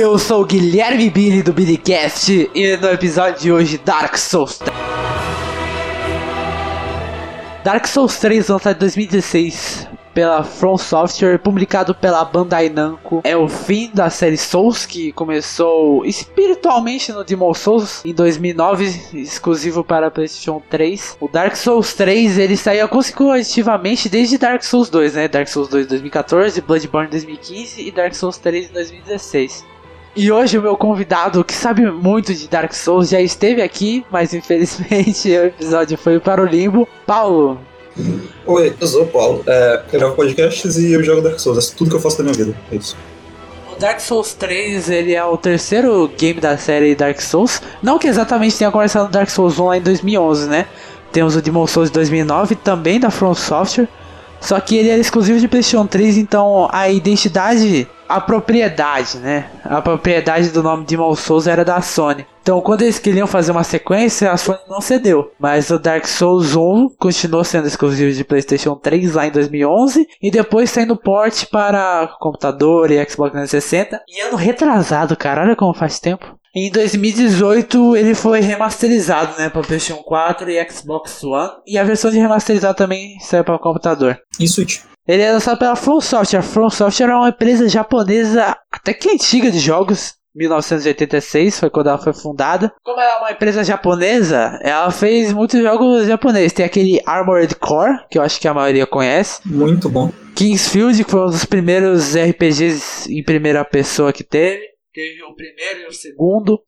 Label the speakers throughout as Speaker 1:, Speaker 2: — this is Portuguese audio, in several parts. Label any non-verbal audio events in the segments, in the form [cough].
Speaker 1: Eu sou o Guilherme Billy do Billycast e no episódio de hoje Dark Souls 3. Dark Souls 3 lançado em 2016 pela From Software, publicado pela Bandai Namco. É o fim da série Souls, que começou espiritualmente no Demon Souls em 2009, exclusivo para PlayStation 3. O Dark Souls 3 ele saiu consecutivamente desde Dark Souls 2, né? Dark Souls 2 em 2014, Bloodborne em 2015 e Dark Souls 3 em 2016. E hoje o meu convidado, que sabe muito de Dark Souls, já esteve aqui, mas infelizmente [laughs] o episódio foi para o limbo. Paulo,
Speaker 2: Oi, eu sou o Paulo. É, eu gravo podcasts e eu jogo Dark Souls. É tudo que eu faço da minha vida. É isso.
Speaker 1: O Dark Souls 3 ele é o terceiro game da série Dark Souls. Não que exatamente tenha começado no Dark Souls 1 lá em 2011, né? Temos o Demon Souls de 2009, também da From Software. Só que ele era exclusivo de PlayStation 3, então a identidade, a propriedade, né? A propriedade do nome Demon Souls era da Sony. Então, quando eles queriam fazer uma sequência, a Sony não cedeu. Mas o Dark Souls 1 continuou sendo exclusivo de PlayStation 3 lá em 2011 e depois saindo port para computador e Xbox 360. E ano retrasado, cara, olha como faz tempo. Em 2018 ele foi remasterizado, né, para PlayStation 4 e Xbox One, e a versão de remasterizado também saiu para computador.
Speaker 2: E Switch.
Speaker 1: Ele é lançado pela From Software. A From Software é uma empresa japonesa até que antiga de jogos. 1986 foi quando ela foi fundada. Como ela é uma empresa japonesa, ela fez muitos jogos japoneses. Tem aquele Armored Core, que eu acho que a maioria conhece.
Speaker 2: Muito bom.
Speaker 1: Kingsfield, que foi um dos primeiros RPGs em primeira pessoa que teve. Teve o primeiro e o segundo.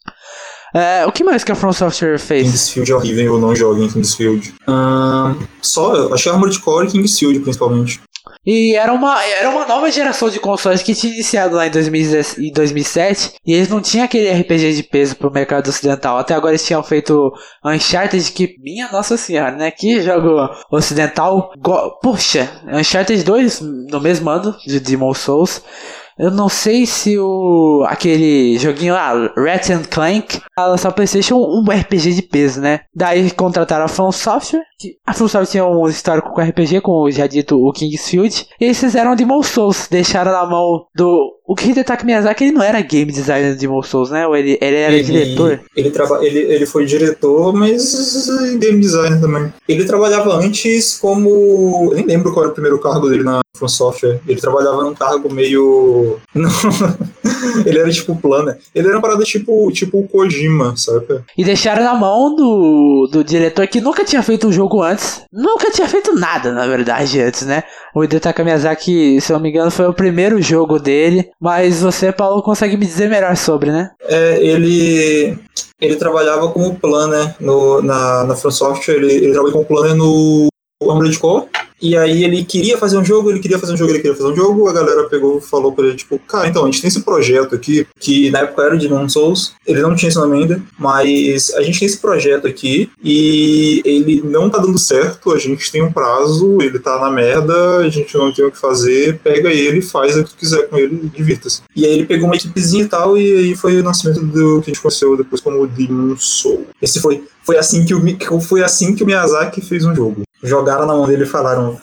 Speaker 1: É, o que mais que a From Software fez?
Speaker 2: Kingsfield é horrível, eu não jogo em Kingsfield. Um, só, achei Armored Core e Kingsfield, principalmente.
Speaker 1: E era uma, era uma nova geração de consoles que tinha iniciado lá em 2007 e eles não tinham aquele RPG de peso pro mercado ocidental. Até agora eles tinham feito Uncharted que, minha nossa senhora, né? Que jogo ocidental. Go, puxa, Uncharted 2 no mesmo ano de Demon Souls. Eu não sei se o aquele joguinho lá, Ratchet Clank, a lançar PlayStation um RPG de peso, né? Daí contrataram a From Software. A From Software tinha um histórico com RPG, como já dito o Kingsfield. E eles fizeram Demon Souls, deixaram na mão do o Hidetaka Miyazaki ele não era game designer de Demon Souls, né? Ou ele, ele era
Speaker 2: ele,
Speaker 1: diretor?
Speaker 2: Ele, traba, ele, ele foi diretor, mas game designer também. Ele trabalhava antes como. Eu nem lembro qual era o primeiro cargo dele na From Software. Ele trabalhava num cargo meio. [laughs] ele era tipo planner. Ele era uma parada tipo, tipo o Kojima, sabe?
Speaker 1: E deixaram na mão do, do diretor que nunca tinha feito um jogo antes. Nunca tinha feito nada, na verdade, antes, né? O Hidetaka Miyazaki, se eu não me engano, foi o primeiro jogo dele. Mas você, Paulo, consegue me dizer melhor sobre, né?
Speaker 2: É, ele ele trabalhava como planner no, na, na From Software, ele, ele trabalhou como planner no Armored Core. E aí ele queria fazer um jogo, ele queria fazer um jogo, ele queria fazer um jogo, a galera pegou falou pra ele, tipo, cara, então, a gente tem esse projeto aqui, que na época era de Non Souls, ele não tinha esse nome ainda, mas a gente tem esse projeto aqui e ele não tá dando certo, a gente tem um prazo, ele tá na merda, a gente não tem o que fazer, pega ele, faz o que quiser com ele, divirta-se. E aí ele pegou uma equipezinha e tal, e aí foi o nascimento do que a gente conheceu depois como Demon Soul. Esse foi, foi assim que o, foi assim que o Miyazaki fez um jogo jogaram na mão dele e falaram.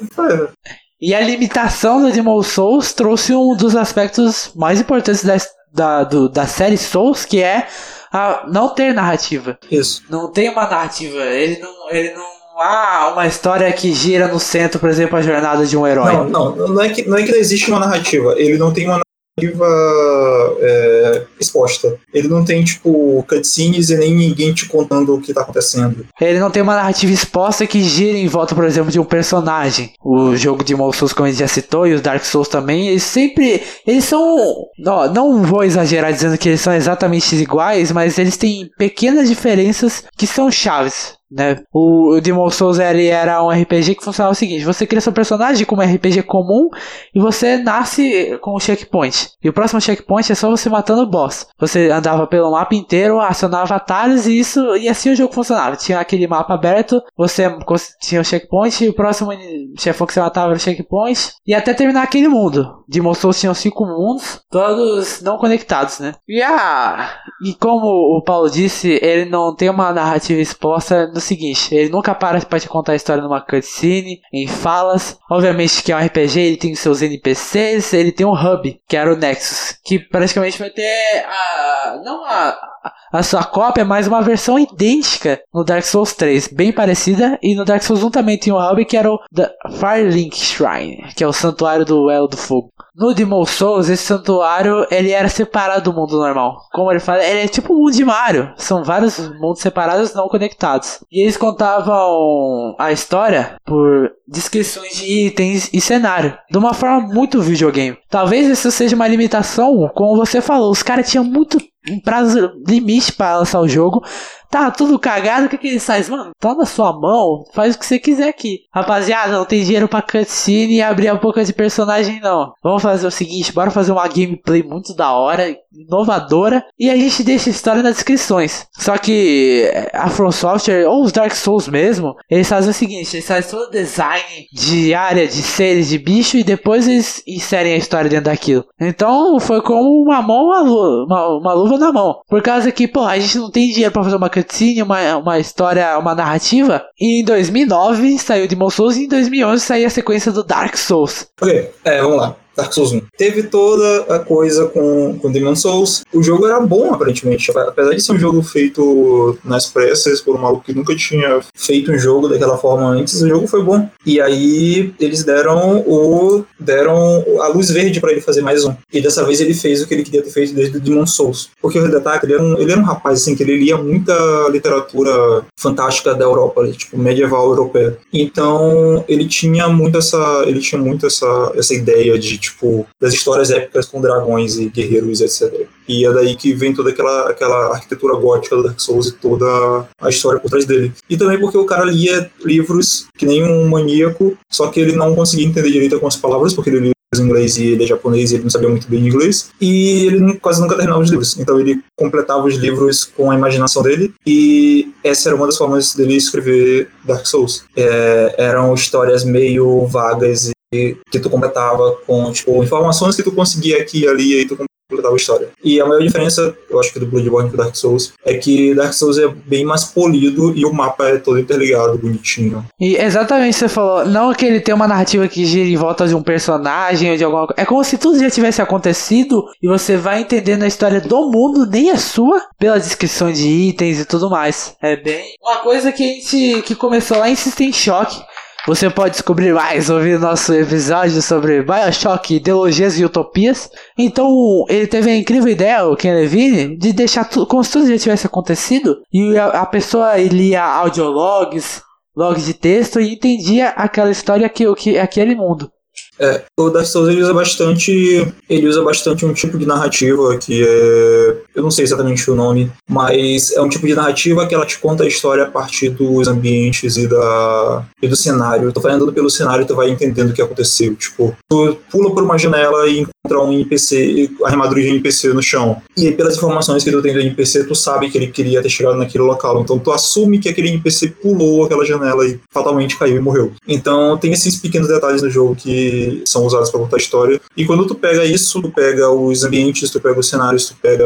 Speaker 1: E a limitação do Demon Souls trouxe um dos aspectos mais importantes da, da, do, da série Souls, que é a não ter narrativa.
Speaker 2: Isso.
Speaker 1: Não tem uma narrativa. Ele não. Ele não há uma história que gira no centro, por exemplo, a jornada de um herói.
Speaker 2: Não, não, não é que não, é que não existe uma narrativa. Ele não tem uma narrativa é, exposta. Ele não tem, tipo, cutscenes e nem ninguém te contando o que tá acontecendo.
Speaker 1: Ele não tem uma narrativa exposta que gira em volta, por exemplo, de um personagem. O jogo de Demon Souls, como a gente já citou, e os Dark Souls também, eles sempre. Eles são. Não, não vou exagerar dizendo que eles são exatamente iguais, mas eles têm pequenas diferenças que são chaves né? O, o Demon Souls ele era um RPG que funcionava o seguinte: você cria seu personagem como um RPG comum e você nasce com um checkpoint. E o próximo checkpoint é só você matando o boss. Você andava pelo mapa inteiro, acionava atalhos e isso e assim o jogo funcionava. Tinha aquele mapa aberto, você tinha o checkpoint e o próximo chefão que você matava era o checkpoint e até terminar aquele mundo. Demon Souls tinha cinco mundos, todos não conectados, né? E a e como o Paulo disse, ele não tem uma narrativa exposta do seguinte: ele nunca para pra te contar a história numa cutscene, em falas. Obviamente que é um RPG, ele tem seus NPCs, ele tem um hub, que era o Nexus, que praticamente vai ter a. não a. A sua cópia, mas uma versão idêntica no Dark Souls 3, bem parecida. E no Dark Souls 1 também tinha um hub que era o The Firelink Shrine, que é o santuário do Elo do Fogo. No Demon Souls, esse santuário, ele era separado do mundo normal. Como ele fala, ele é tipo um mundo de Mario. São vários mundos separados, não conectados. E eles contavam a história por descrições de itens e cenário. De uma forma muito videogame. Talvez isso seja uma limitação, como você falou. Os caras tinham muito prazo limite para lançar o jogo. Tá tudo cagado, o que, que eles fazem? Mano, tá na sua mão, faz o que você quiser aqui. Rapaziada, não tem dinheiro pra cutscene e abrir a boca de personagem, não. Vamos fazer o seguinte, bora fazer uma gameplay muito da hora, inovadora, e a gente deixa a história nas descrições. Só que eh, a From Software, ou os Dark Souls mesmo, eles fazem o seguinte, eles fazem todo o design de área, de seres, de bicho, e depois eles inserem a história dentro daquilo. Então, foi como uma mão, uma, uma, uma luva na mão. Por causa que, pô, a gente não tem dinheiro pra fazer uma cutscene, uma, uma história, uma narrativa. E em 2009 saiu Demon Souls e em 2011 saiu a sequência do Dark Souls.
Speaker 2: Ok, é, vamos lá. Dark Souls 1. Teve toda a coisa com, com Demon Souls. O jogo era bom, aparentemente. Apesar de ser um jogo feito nas pressas por um maluco que nunca tinha feito um jogo daquela forma antes, o jogo foi bom. E aí eles deram o deram a luz verde para ele fazer mais um. E dessa vez ele fez o que ele queria ter feito desde o Demon Souls. Porque o Hidetaka, ele era um, ele era um rapaz assim que ele lia muita literatura fantástica da Europa, tipo medieval europeia. Então, ele tinha muito essa ele tinha muito essa essa ideia de tipo, das histórias épicas com dragões e guerreiros, etc. E é daí que vem toda aquela, aquela arquitetura gótica do Dark Souls e toda a história por trás dele. E também porque o cara lia livros que nem um maníaco, só que ele não conseguia entender direito algumas palavras, porque ele lia em inglês e ele é japonês e ele não sabia muito bem inglês. E ele quase nunca terminava os livros. Então ele completava os livros com a imaginação dele. E essa era uma das formas dele escrever Dark Souls. É, eram histórias meio vagas que tu completava com, tipo, informações que tu conseguia aqui e ali, e tu completava a história. E a maior diferença, eu acho que do Bloodborne pro Dark Souls, é que Dark Souls é bem mais polido e o mapa é todo interligado, bonitinho.
Speaker 1: E exatamente você falou, não que ele tem uma narrativa que gira em volta de um personagem ou de alguma coisa. É como se tudo já tivesse acontecido e você vai entendendo a história do mundo, nem a sua, pela descrição de itens e tudo mais. É bem. Uma coisa que a gente que começou lá em System Shock você pode descobrir mais ouvindo nosso episódio sobre Bioshock, ideologias e utopias. Então, ele teve a incrível ideia, o Ken Levine, de deixar tudo como se tudo já tivesse acontecido. E a, a pessoa lia audiologs, logs de texto e entendia aquela história que, que aquele mundo.
Speaker 2: É, o Dark Souls ele usa bastante. Ele usa bastante um tipo de narrativa que é. Eu não sei exatamente o nome, mas é um tipo de narrativa que ela te conta a história a partir dos ambientes e, da, e do cenário. Tu vai andando pelo cenário tu vai entendendo o que aconteceu. Tipo, tu pula por uma janela e encontra um NPC, armadura de NPC no chão. E aí, pelas informações que tu tem do NPC, tu sabe que ele queria ter chegado naquele local. Então tu assume que aquele NPC pulou aquela janela e fatalmente caiu e morreu. Então tem esses pequenos detalhes no jogo que são usados para contar história. E quando tu pega isso, tu pega os ambientes, tu pega os cenários, tu pega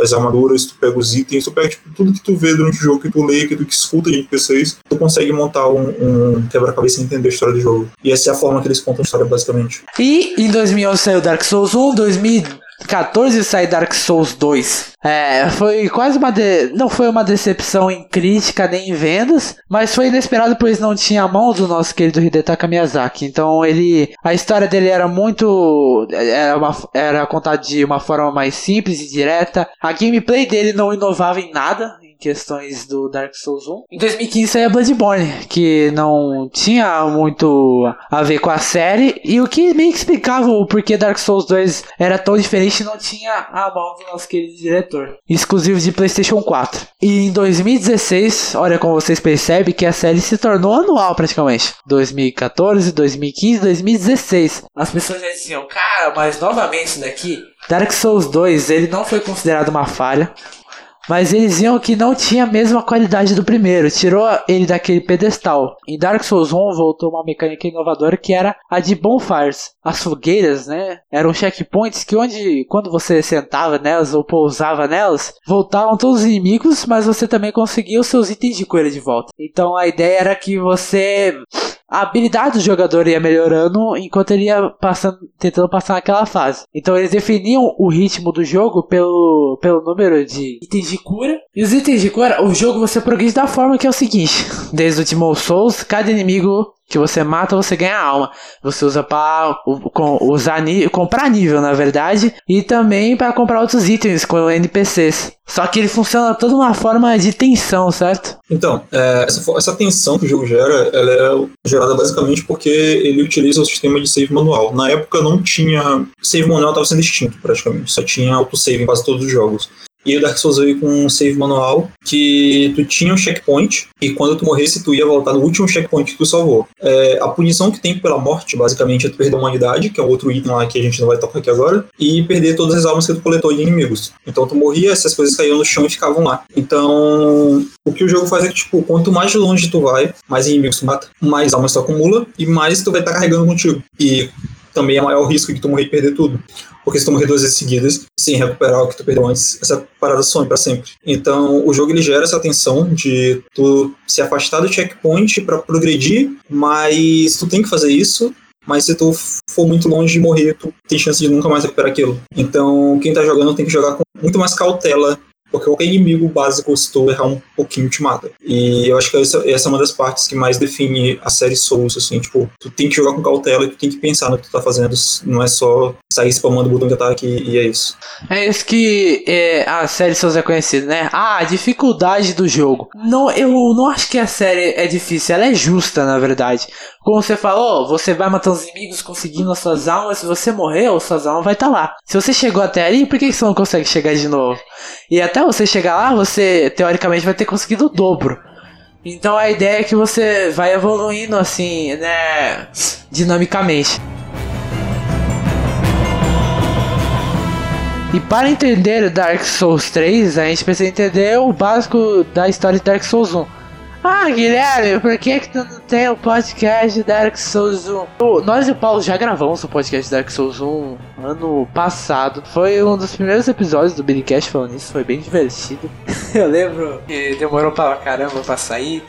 Speaker 2: as armaduras, tu pega os itens, tu pega tipo, tudo que tu vê durante o jogo, que tu lê, que tu que escuta de NPCs, tu consegue montar um, um quebra-cabeça e entender a história do jogo. E essa é a forma que eles contam a história, basicamente.
Speaker 1: E em 2011 saiu Dark Souls 1, 2000 14 sai Dark Souls 2. É, foi quase uma. De... Não foi uma decepção em crítica nem em vendas, mas foi inesperado pois não tinha a mão do nosso querido Hidetaka Miyazaki. Então ele. A história dele era muito. Era, uma... era contada de uma forma mais simples e direta. A gameplay dele não inovava em nada questões do Dark Souls 1. Em 2015 saiu Bloodborne, que não tinha muito a ver com a série, e o que meio que explicava o porquê Dark Souls 2 era tão diferente não tinha a mão do nosso querido diretor. Exclusivo de PlayStation 4. E em 2016, olha como vocês percebem que a série se tornou anual praticamente. 2014, 2015, 2016. As pessoas já diziam, cara, mas novamente isso daqui. Dark Souls 2 ele não foi considerado uma falha. Mas eles viam que não tinha a mesma qualidade do primeiro, tirou ele daquele pedestal. Em Dark Souls 1 voltou uma mecânica inovadora que era a de bonfires. As fogueiras, né, eram checkpoints que onde quando você sentava nelas ou pousava nelas, voltavam todos os inimigos, mas você também conseguia os seus itens de coelho de volta. Então a ideia era que você a habilidade do jogador ia melhorando enquanto ele ia passando, tentando passar naquela fase. Então eles definiam o ritmo do jogo pelo, pelo número de itens de cura. E os itens de cura, o jogo você progride da forma que é o seguinte: desde o Demon Souls, cada inimigo que você mata, você ganha alma. Você usa para usar comprar nível, na verdade, e também para comprar outros itens com NPCs. Só que ele funciona toda uma forma de tensão, certo?
Speaker 2: Então, é, essa, essa, tensão que o jogo gera, ela é gerada basicamente porque ele utiliza o sistema de save manual. Na época não tinha. Save manual estava sendo extinto, praticamente. Só tinha autosave em quase todos os jogos. E o Dark Souls veio com um save manual que tu tinha um checkpoint e quando tu morresse tu ia voltar no último checkpoint que tu salvou. É, a punição que tem pela morte, basicamente, é tu perder a humanidade, que é outro item lá que a gente não vai tocar aqui agora, e perder todas as almas que tu coletou de inimigos. Então tu morria, essas coisas caíam no chão e ficavam lá. Então, o que o jogo faz é que, tipo, quanto mais longe tu vai, mais inimigos tu mata, mais almas tu acumula e mais tu vai estar tá carregando contigo. E também é maior risco de tu morrer e perder tudo. Porque se duas vezes seguidas, sem recuperar o que tu perdeu antes, essa parada some para sempre. Então, o jogo ele gera essa tensão de tu se afastar do checkpoint para progredir, mas tu tem que fazer isso mas se tu for muito longe de morrer, tu tem chance de nunca mais recuperar aquilo. Então, quem tá jogando tem que jogar com muito mais cautela porque qualquer inimigo básico se tu errar um pouquinho te mata. E eu acho que essa, essa é uma das partes que mais define a série Souls, assim, tipo, tu tem que jogar com cautela e tu tem que pensar no que tu tá fazendo, não é só sair spamando o botão de ataque e, é isso.
Speaker 1: É isso que é, a série Souls é conhecida, né? Ah, a dificuldade do jogo. Não, eu não acho que a série é difícil, ela é justa, na verdade. Como você falou, você vai matando os inimigos conseguindo as suas almas. Se você morreu, suas almas vai estar tá lá. Se você chegou até ali, por que você não consegue chegar de novo? E até você chegar lá, você teoricamente vai ter conseguido o dobro. Então a ideia é que você vai evoluindo assim, né? Dinamicamente. E para entender Dark Souls 3, a gente precisa entender o básico da história de Dark Souls 1. Ah, Guilherme, por que que tu não tem o podcast Dark Souls 1? Nós e o Paulo já gravamos o podcast Dark Souls 1 ano passado. Foi um dos primeiros episódios do Billycast falando isso, foi bem divertido. [laughs] Eu lembro que demorou pra caramba pra sair.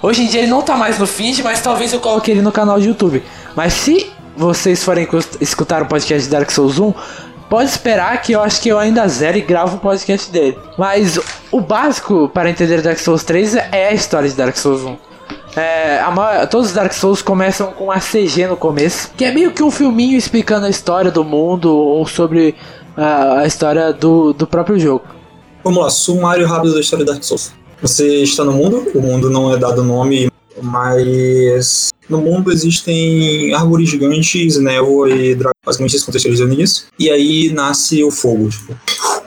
Speaker 1: Hoje em dia ele não tá mais no feed, mas talvez eu coloque ele no canal de YouTube. Mas se vocês forem escutar o podcast Dark Souls 1, pode esperar que eu acho que eu ainda zero e gravo um podcast dele. Mas o básico para entender Dark Souls 3 é a história de Dark Souls 1. É, maior, todos os Dark Souls começam com a CG no começo, que é meio que um filminho explicando a história do mundo ou sobre a, a história do, do próprio jogo.
Speaker 2: Vamos lá, sumário rápido da história de Dark Souls. Você está no mundo, o mundo não é dado nome, mas no mundo existem árvores gigantes, névoa e dragões, basicamente esse contextualizando nisso. E aí nasce o fogo, tipo,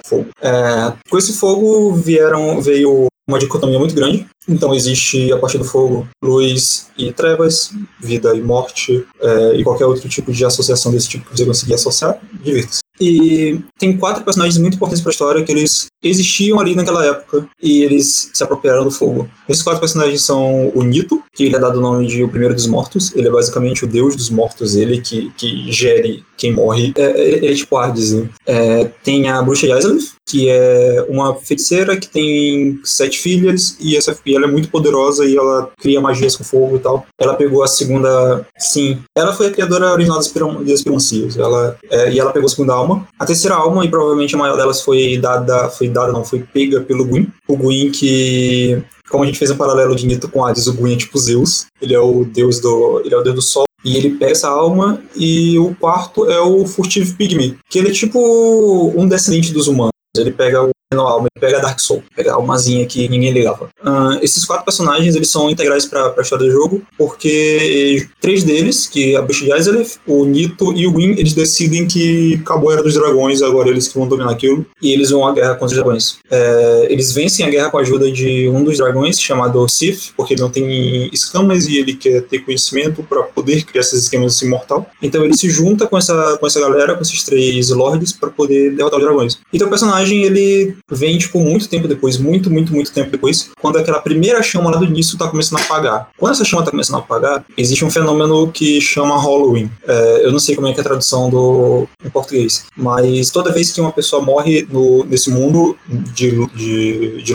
Speaker 2: fogo. É, com esse fogo vieram, veio uma dicotomia muito grande. Então existe, a partir do fogo, luz e trevas, vida e morte, é, e qualquer outro tipo de associação desse tipo que você conseguir associar, divirta-se. E tem quatro personagens muito importantes para a história que eles existiam ali naquela época e eles se apropriaram do fogo. Esses quatro personagens são o Nito, que ele é dado o nome de O Primeiro dos Mortos. Ele é basicamente o deus dos mortos, ele que, que gere quem morre. É, ele é tipo Hades. Né? É, tem a bruxa Yaisalith, que é uma feiticeira que tem sete filhas e essa ela é muito poderosa e ela cria magias com fogo e tal. Ela pegou a segunda, sim, ela foi a criadora original das, das Ela é, e ela pegou a segunda alma. A terceira alma e provavelmente a maior delas foi dada, foi dada não, foi pega pelo Gwyn. O Gwyn que como a gente fez um paralelo de Nito com Hades, o Gwyn é tipo Zeus. Ele é o deus do, ele é o deus do sol e ele pega essa alma, e o quarto é o Furtive Pygmy, que ele é tipo um descendente dos humanos. Ele pega o alma, ele pega Dark Soul, pega a almazinha que ninguém ligava. Uh, esses quatro personagens, eles são integrais para a história do jogo, porque três deles, que é a Azelef, o Nito e o Win, eles decidem que acabou a Era dos Dragões, agora eles que vão dominar aquilo, e eles vão à guerra contra os dragões. É, eles vencem a guerra com a ajuda de um dos dragões, chamado Sif, porque ele não tem escamas e ele quer ter conhecimento para poder criar esses esquemas imortal. Então ele se junta com essa, com essa galera, com esses três lords, para poder derrotar os dragões. Então o personagem, ele vem, tipo, muito tempo depois, muito, muito, muito tempo depois, quando aquela primeira chama lá do início tá começando a apagar. Quando essa chama tá começando a apagar, existe um fenômeno que chama Halloween. É, eu não sei como é que é a tradução do, em português, mas toda vez que uma pessoa morre no, nesse mundo de, de, de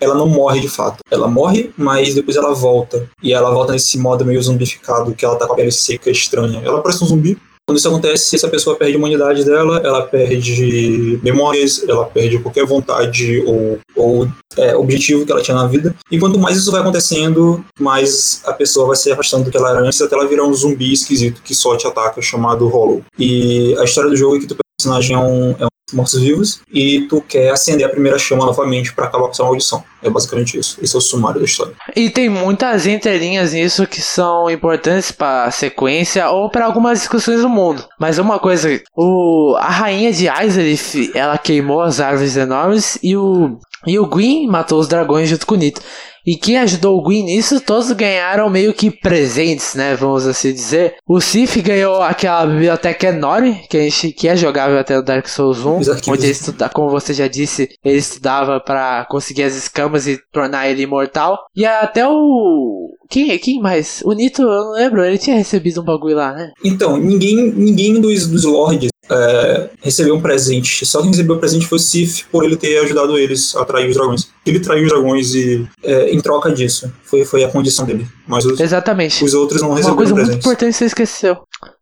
Speaker 2: ela não morre de fato. Ela morre, mas depois ela volta. E ela volta nesse modo meio zumbificado, que ela tá com a pele seca estranha. Ela parece um zumbi, quando isso acontece, essa pessoa perde a imunidade dela, ela perde memórias, ela perde qualquer vontade ou, ou é, objetivo que ela tinha na vida. E quanto mais isso vai acontecendo, mais a pessoa vai se afastando do que ela era antes, até ela virar um zumbi esquisito que só te ataca, chamado Hollow. E a história do jogo é que o personagem é um, é um mortos-vivos e tu quer acender a primeira chama novamente para acabar com essa maldição. É basicamente isso. Esse é o sumário da história.
Speaker 1: E tem muitas entrelinhas nisso que são importantes para sequência ou para algumas discussões do mundo. Mas uma coisa, o a rainha de Aizelith, ela queimou as árvores enormes e o e o Gwyn matou os dragões junto com o Nito. E quem ajudou o Gwyn nisso, todos ganharam meio que presentes, né? Vamos assim dizer. O Sif ganhou aquela biblioteca enorme, que, a gente, que é jogável até o Dark Souls 1. Onde ele estuda, como você já disse, ele estudava para conseguir as escamas e tornar ele imortal. E até o. Quem, quem mais? O Nito, eu não lembro, ele tinha recebido um bagulho lá, né?
Speaker 2: Então, ninguém, ninguém dos, dos lords é, recebeu um presente. Só quem recebeu o presente foi o Sif, por ele ter ajudado eles a atrair os dragões. Ele traiu os dragões e, é, em troca disso, foi, foi a condição dele. Mas os,
Speaker 1: Exatamente.
Speaker 2: os outros não receberam
Speaker 1: Uma coisa
Speaker 2: presentes.
Speaker 1: muito importante que você esqueceu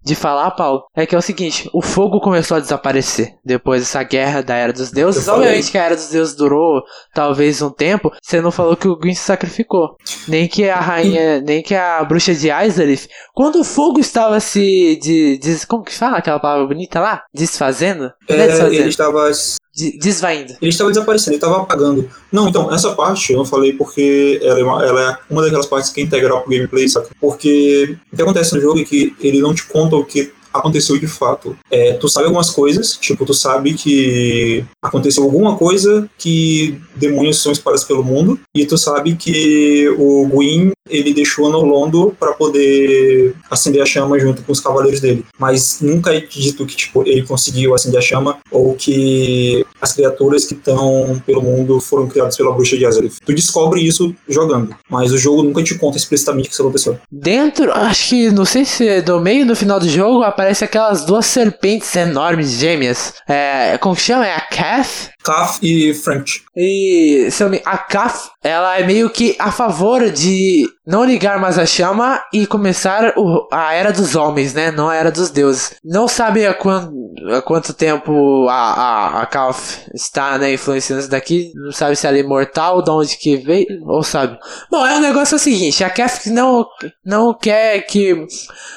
Speaker 1: de falar, Paulo, é que é o seguinte: o fogo começou a desaparecer depois dessa guerra da Era dos Deuses.
Speaker 2: Eu falei.
Speaker 1: Obviamente que a Era dos Deuses durou talvez um tempo. Você não falou que o Gwyn se sacrificou, nem que a rainha, nem que a bruxa de Aizelith. Quando o fogo estava se de, de como que fala aquela palavra bonita lá, desfazendo, é
Speaker 2: É,
Speaker 1: desfazendo,
Speaker 2: ele estava
Speaker 1: desvaindo.
Speaker 2: ele estava desaparecendo, ele estava apagando. Não, então, essa parte eu não falei porque ela é uma, ela é uma daquelas partes que é integral pro gameplay, saca? Porque o que acontece no jogo é que ele não te conta o que aconteceu de fato. É, tu sabe algumas coisas, tipo, tu sabe que aconteceu alguma coisa que demônios são espalhados pelo mundo, e tu sabe que o Gwyn, ele deixou no Londo para poder acender a chama junto com os cavaleiros dele. Mas nunca é dito que, tipo, ele conseguiu acender a chama, ou que as criaturas que estão pelo mundo foram criadas pela bruxa de Azeroth. Tu descobre isso jogando, mas o jogo nunca te conta explicitamente o que isso aconteceu.
Speaker 1: Dentro, acho que não sei se é do meio no final do jogo aparece aquelas duas serpentes enormes gêmeas. É, como que chama? É a Cath?
Speaker 2: Kaf e French.
Speaker 1: E se eu me... a Kaf, ela é meio que a favor de não ligar mais a chama e começar o- a era dos homens, né? Não a era dos deuses. Não sabe há, quan- há quanto tempo a, a, a Kaf está né, influenciando isso daqui. Não sabe se ela é imortal, de onde que veio, ou sabe. Bom, é o negócio é o seguinte, a Kaf não, não quer que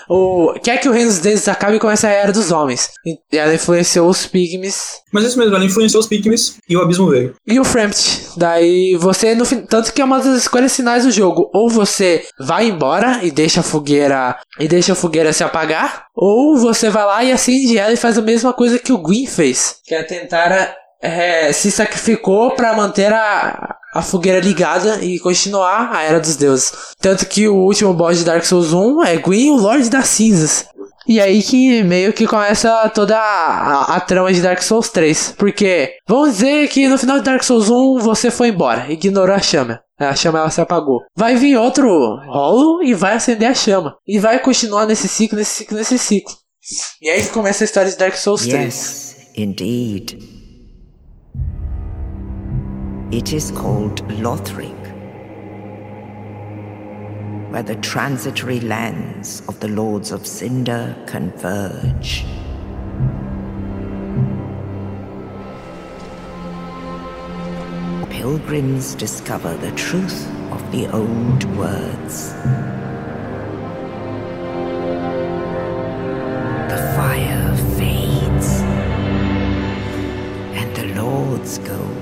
Speaker 1: o, quer que o reino dos deuses acabe com essa era dos homens. E ela influenciou os pygmies
Speaker 2: Mas isso mesmo, ela influenciou os E o Abismo veio.
Speaker 1: e o Frampt. Daí você, no tanto que é uma das escolhas finais do jogo. Ou você vai embora e deixa a fogueira e deixa a fogueira se apagar, ou você vai lá e acende ela e faz a mesma coisa que o Gwyn fez, que é tentar é, se sacrificou para manter a, a fogueira ligada e continuar a Era dos Deuses. Tanto que o último boss de Dark Souls 1 é Gwyn, o Lorde das Cinzas. E aí que meio que começa toda a, a, a trama de Dark Souls 3. Porque, vamos dizer que no final de Dark Souls 1 você foi embora, ignorou a chama. A chama ela se apagou. Vai vir outro rolo e vai acender a chama. E vai continuar nesse ciclo, nesse ciclo, nesse ciclo. E aí que começa a história de Dark Souls 3.
Speaker 3: Yes, indeed. It is called Lothric, where the transitory lands of the Lords of Cinder converge. Pilgrims discover the truth of the old words. The fire fades, and the lords go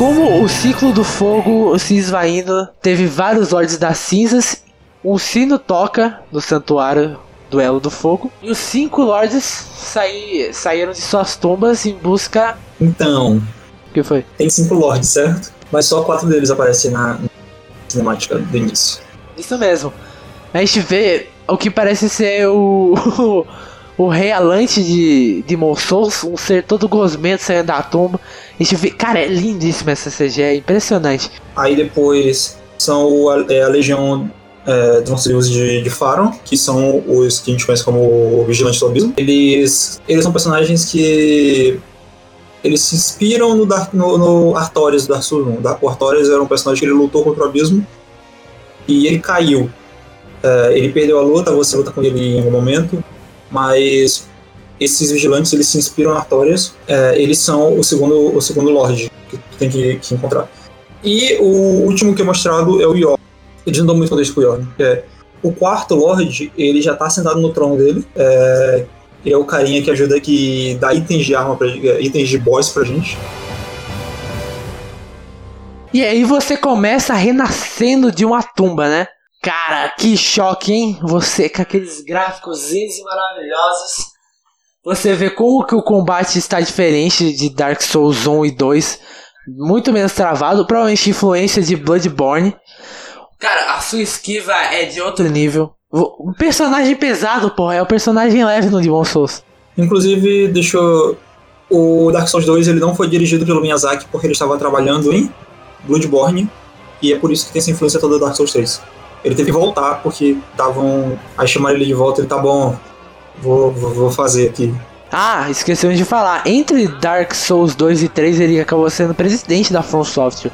Speaker 1: Como o ciclo do fogo se esvaindo, teve vários Lordes das Cinzas, um sino toca no santuário do Elo do Fogo, e os cinco Lordes saí, saíram de suas tumbas em busca.
Speaker 2: Então,
Speaker 1: O que foi?
Speaker 2: tem cinco lords, certo? Mas só quatro deles aparecem na, cinemática do início.
Speaker 1: Isso mesmo. A gente vê o que parece ser o. [laughs] o rei alante de, de Souls, um ser todo gosmento saindo da tumba. Gente vê. Cara, é lindíssima essa CG, é impressionante.
Speaker 2: Aí depois são a, é, a legião é, dos deuses de, de Faron, que são os que a gente conhece como Vigilantes do Abismo. Eles, eles são personagens que eles se inspiram no, Dark, no, no Artorias do Dark Souls 1. O Artorias era um personagem que ele lutou contra o abismo e ele caiu. É, ele perdeu a luta, você luta com ele em algum momento, mas esses vigilantes eles se inspiram em Artorias. É, eles são o segundo, o segundo Lorde que tu tem que, que, encontrar. E o último que é mostrado é o Yor. Eles não dão muito poder com o Yor. É, o quarto Lorde, ele já tá sentado no trono dele. É, é o carinha que ajuda que dá itens de arma, pra, itens de boss pra gente.
Speaker 1: E aí você começa renascendo de uma tumba, né? Cara, que choque, hein? Você com aqueles gráficos maravilhosos. Você vê como que o combate está diferente de Dark Souls 1 e 2. Muito menos travado, provavelmente influência de Bloodborne. Cara, a sua esquiva é de outro nível. O personagem pesado, porra, é o personagem leve no Demon Souls.
Speaker 2: Inclusive, deixou. O Dark Souls 2 ele não foi dirigido pelo Miyazaki porque ele estava trabalhando em Bloodborne, e é por isso que tem essa influência toda do Dark Souls 3. Ele teve que voltar porque estavam. Aí chamaram ele de volta, ele tá bom, vou, vou, vou fazer aqui.
Speaker 1: Ah, esquecemos de falar. Entre Dark Souls 2 e 3, ele acabou sendo presidente da From Software.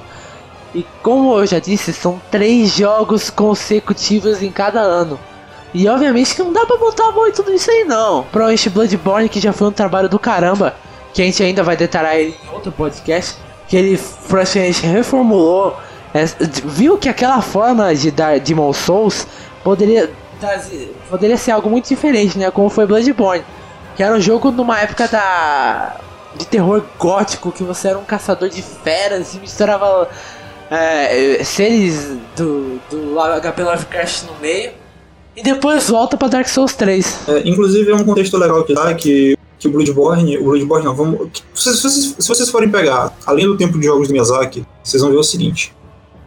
Speaker 1: E como eu já disse, são três jogos consecutivos em cada ano. E obviamente que não dá pra botar muito nisso aí não. Provavelmente Bloodborne, que já foi um trabalho do caramba, que a gente ainda vai detalhar ele em outro podcast que ele praticamente reformulou, é, viu que aquela forma de dar Demon Souls poderia, poderia ser algo muito diferente, né? Como foi Bloodborne, que era um jogo numa época da de terror gótico, que você era um caçador de feras e misturava é, seres do, do HP Lovecraft no meio. E depois volta para Dark Souls 3.
Speaker 2: É, inclusive é um contexto legal que dá que que o Bloodborne, o Bloodborne não, vamos, se, se, se, vocês forem pegar, além do tempo de jogos do Miyazaki, vocês vão ver o seguinte,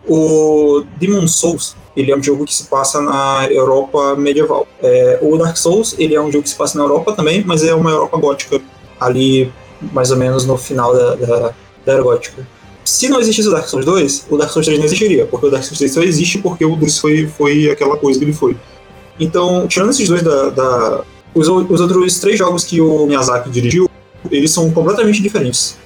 Speaker 2: o Demon Souls, ele é um jogo que se passa na Europa medieval. É, o Dark Souls, ele é um jogo que se passa na Europa também, mas é uma Europa gótica, ali mais ou menos no final da, da, da Era Gótica. Se não existisse o Dark Souls 2, o Dark Souls 3 não existiria, porque o Dark Souls 3 só existe porque o 2 foi, foi aquela coisa que ele foi. Então, tirando esses dois da, da os, os outros três jogos que o Miyazaki dirigiu, eles são completamente diferentes.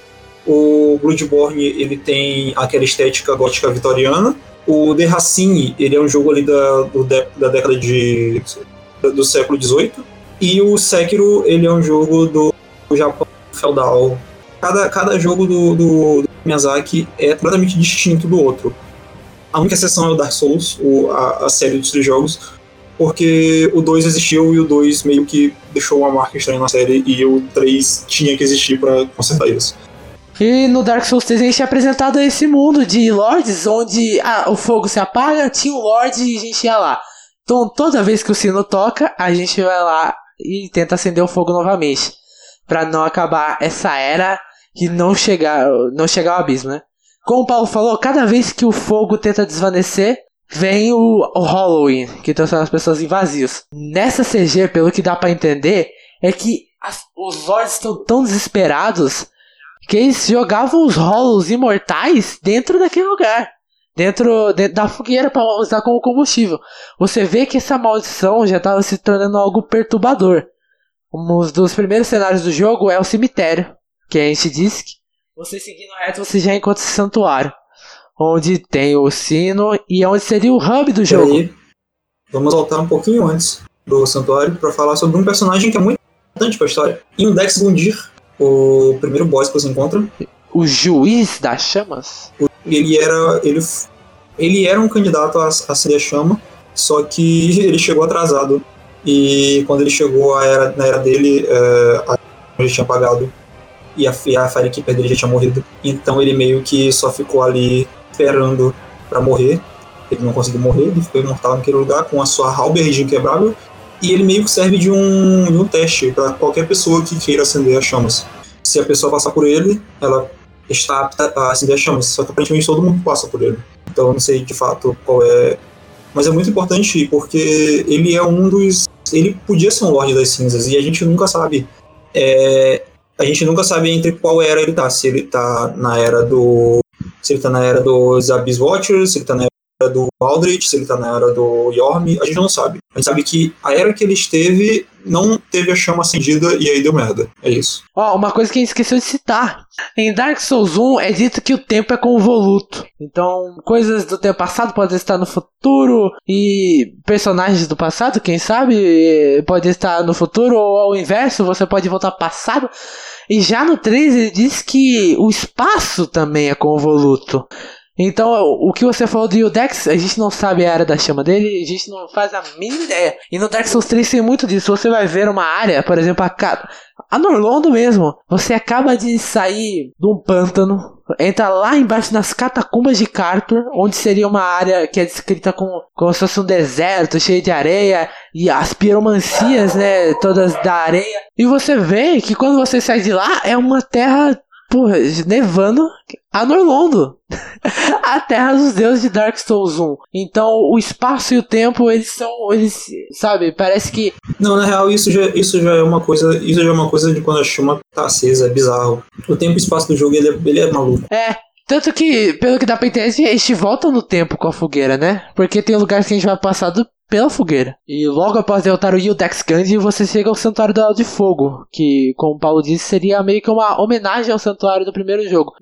Speaker 2: O Bloodborne, ele tem aquela estética gótica vitoriana. O The Racine, ele é um jogo ali da, do, da década de, do século XVIII. E o Sekiro, ele é um jogo do Japão feudal. Cada, cada jogo do, do, do Miyazaki é completamente distinto do outro. A única exceção é o Dark Souls, o, a, a série dos três jogos, porque o 2 existiu e o 2 meio que deixou uma marca estranha na série e o 3 tinha que existir para consertar isso.
Speaker 1: E no Dark Souls 3 a gente é apresentado esse mundo de lords onde ah, o fogo se apaga, tinha um lord e a gente ia lá. Então toda vez que o sino toca, a gente vai lá e tenta acender o fogo novamente. para não acabar essa era e não chegar, não chegar ao abismo, né? Como o Paulo falou, cada vez que o fogo tenta desvanecer, vem o, o Halloween, que transforma as pessoas em vazios. Nessa CG, pelo que dá para entender, é que as, os Lords estão tão desesperados que eles jogavam os Hollows imortais dentro daquele lugar. Dentro, dentro da fogueira para usar como combustível. Você vê que essa maldição já estava se tornando algo perturbador. Um dos primeiros cenários do jogo é o cemitério. Que a gente disse que você seguindo reto você já encontra esse santuário onde tem o sino e onde seria o hub do jogo. Aí,
Speaker 2: vamos voltar um pouquinho antes do santuário para falar sobre um personagem que é muito importante para a história. Index Gundir, o primeiro boss que você encontra.
Speaker 1: O juiz das chamas?
Speaker 2: Ele era, ele, ele era um candidato a, a ser a chama, só que [laughs] ele chegou atrasado. E quando ele chegou a era, na era dele, é, a gente tinha apagado e a, a Firekeeper dele já tinha morrido. Então ele meio que só ficou ali esperando para morrer. Ele não conseguiu morrer, ele ficou imortal naquele lugar com a sua halberd inquebrável. E ele meio que serve de um, de um teste para qualquer pessoa que queira acender as chamas. Se a pessoa passar por ele, ela está apta a acender as chamas, só que aparentemente todo mundo passa por ele. Então não sei de fato qual é. Mas é muito importante porque ele é um dos. Ele podia ser um Lorde das Cinzas e a gente nunca sabe. É... A gente nunca sabe entre qual era ele tá. Se ele tá na era do. Se ele tá na era dos Abyss Watchers, se ele tá na era do Aldrich, se ele tá na era do Yorm, a gente não sabe. A gente sabe que a era que ele esteve não teve a chama acendida e aí deu merda. É isso.
Speaker 1: Ó, oh, uma coisa que a gente esqueceu de citar. Em Dark Souls 1 é dito que o tempo é convoluto. Então, coisas do tempo passado podem estar no futuro e personagens do passado, quem sabe, pode estar no futuro ou ao inverso, você pode voltar passado. E já no 3 ele diz que o espaço também é convoluto. Então, o que você falou do Dex, a gente não sabe a área da chama dele, a gente não faz a mínima ideia. E no Dark Souls 3 tem muito disso. Você vai ver uma área, por exemplo, a, a Norlondo mesmo. Você acaba de sair de um pântano, entra lá embaixo nas catacumbas de Carter, onde seria uma área que é descrita como, como se fosse um deserto cheio de areia e as piromancias, né, todas da areia. E você vê que quando você sai de lá é uma terra porra, nevando a Norlondo. [laughs] a terra dos deuses de Dark Souls 1. Então, o espaço e o tempo, eles são, eles, sabe, parece que
Speaker 2: Não, na real, isso já, isso já é uma coisa, isso já é uma coisa de quando a chama tá acesa, é bizarro. O tempo e espaço do jogo, ele é, ele é maluco.
Speaker 1: É, tanto que, pelo que dá pra entender, a gente volta no tempo com a fogueira, né? Porque tem lugares que a gente vai passar do pela fogueira. E logo após derrotar o Yildex Gandhi, você chega ao Santuário do de Fogo, que, como o Paulo disse, seria meio que uma homenagem ao santuário do primeiro jogo.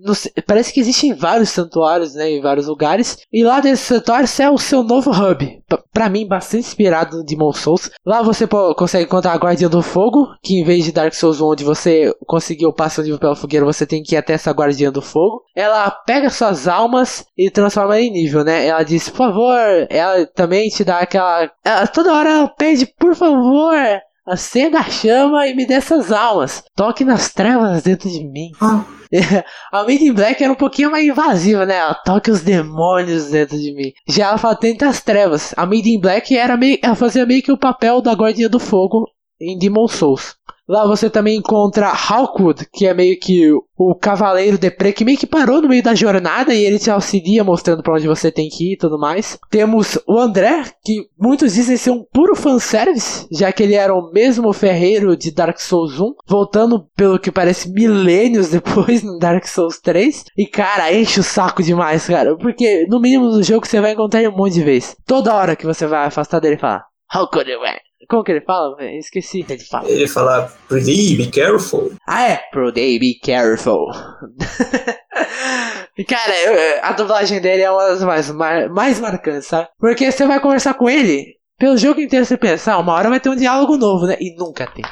Speaker 1: parece que existem vários santuários, né, em vários lugares, e lá desse santuário é o seu novo hub. Para mim, bastante inspirado no Demon Souls. Lá você consegue encontrar a Guardiã do Fogo, que em vez de Dark Souls 1, onde você conseguiu passar o nível pela fogueira, você tem que ir até essa Guardiã do Fogo. Ela pega suas almas e transforma em nível, né? Ela diz, por favor, ela também te dá aquela ela, toda hora ela pede, por favor, acenda a chama e me dê essas almas. Toque nas trevas dentro de mim. Ah. [laughs] a Made in Black era um pouquinho mais invasiva, né? Ela toque os demônios dentro de mim. Já ela fala, tenta as trevas. A Made in Black era meio, ela fazia meio que o papel da Guardiã do Fogo em Demon Souls. Lá você também encontra Hawkwood, que é meio que o cavaleiro Depre, que meio que parou no meio da jornada e ele te auxilia mostrando para onde você tem que ir e tudo mais. Temos o André, que muitos dizem ser um puro fanservice, já que ele era o mesmo ferreiro de Dark Souls 1, voltando pelo que parece milênios [laughs] depois no Dark Souls 3. E cara, enche o saco demais, cara, porque no mínimo no jogo você vai encontrar ele um monte de vezes. Toda hora que você vai afastar dele fala, How could win? Como que ele fala? Esqueci. Ele fala.
Speaker 2: Ele fala, Prudy, be careful.
Speaker 1: Ah, é. Prudy, be careful. [laughs] Cara, eu, a dublagem dele é uma das mais, mais, mais marcantes, sabe? Porque você vai conversar com ele, pelo jogo inteiro você pensa, uma hora vai ter um diálogo novo, né? E nunca tem.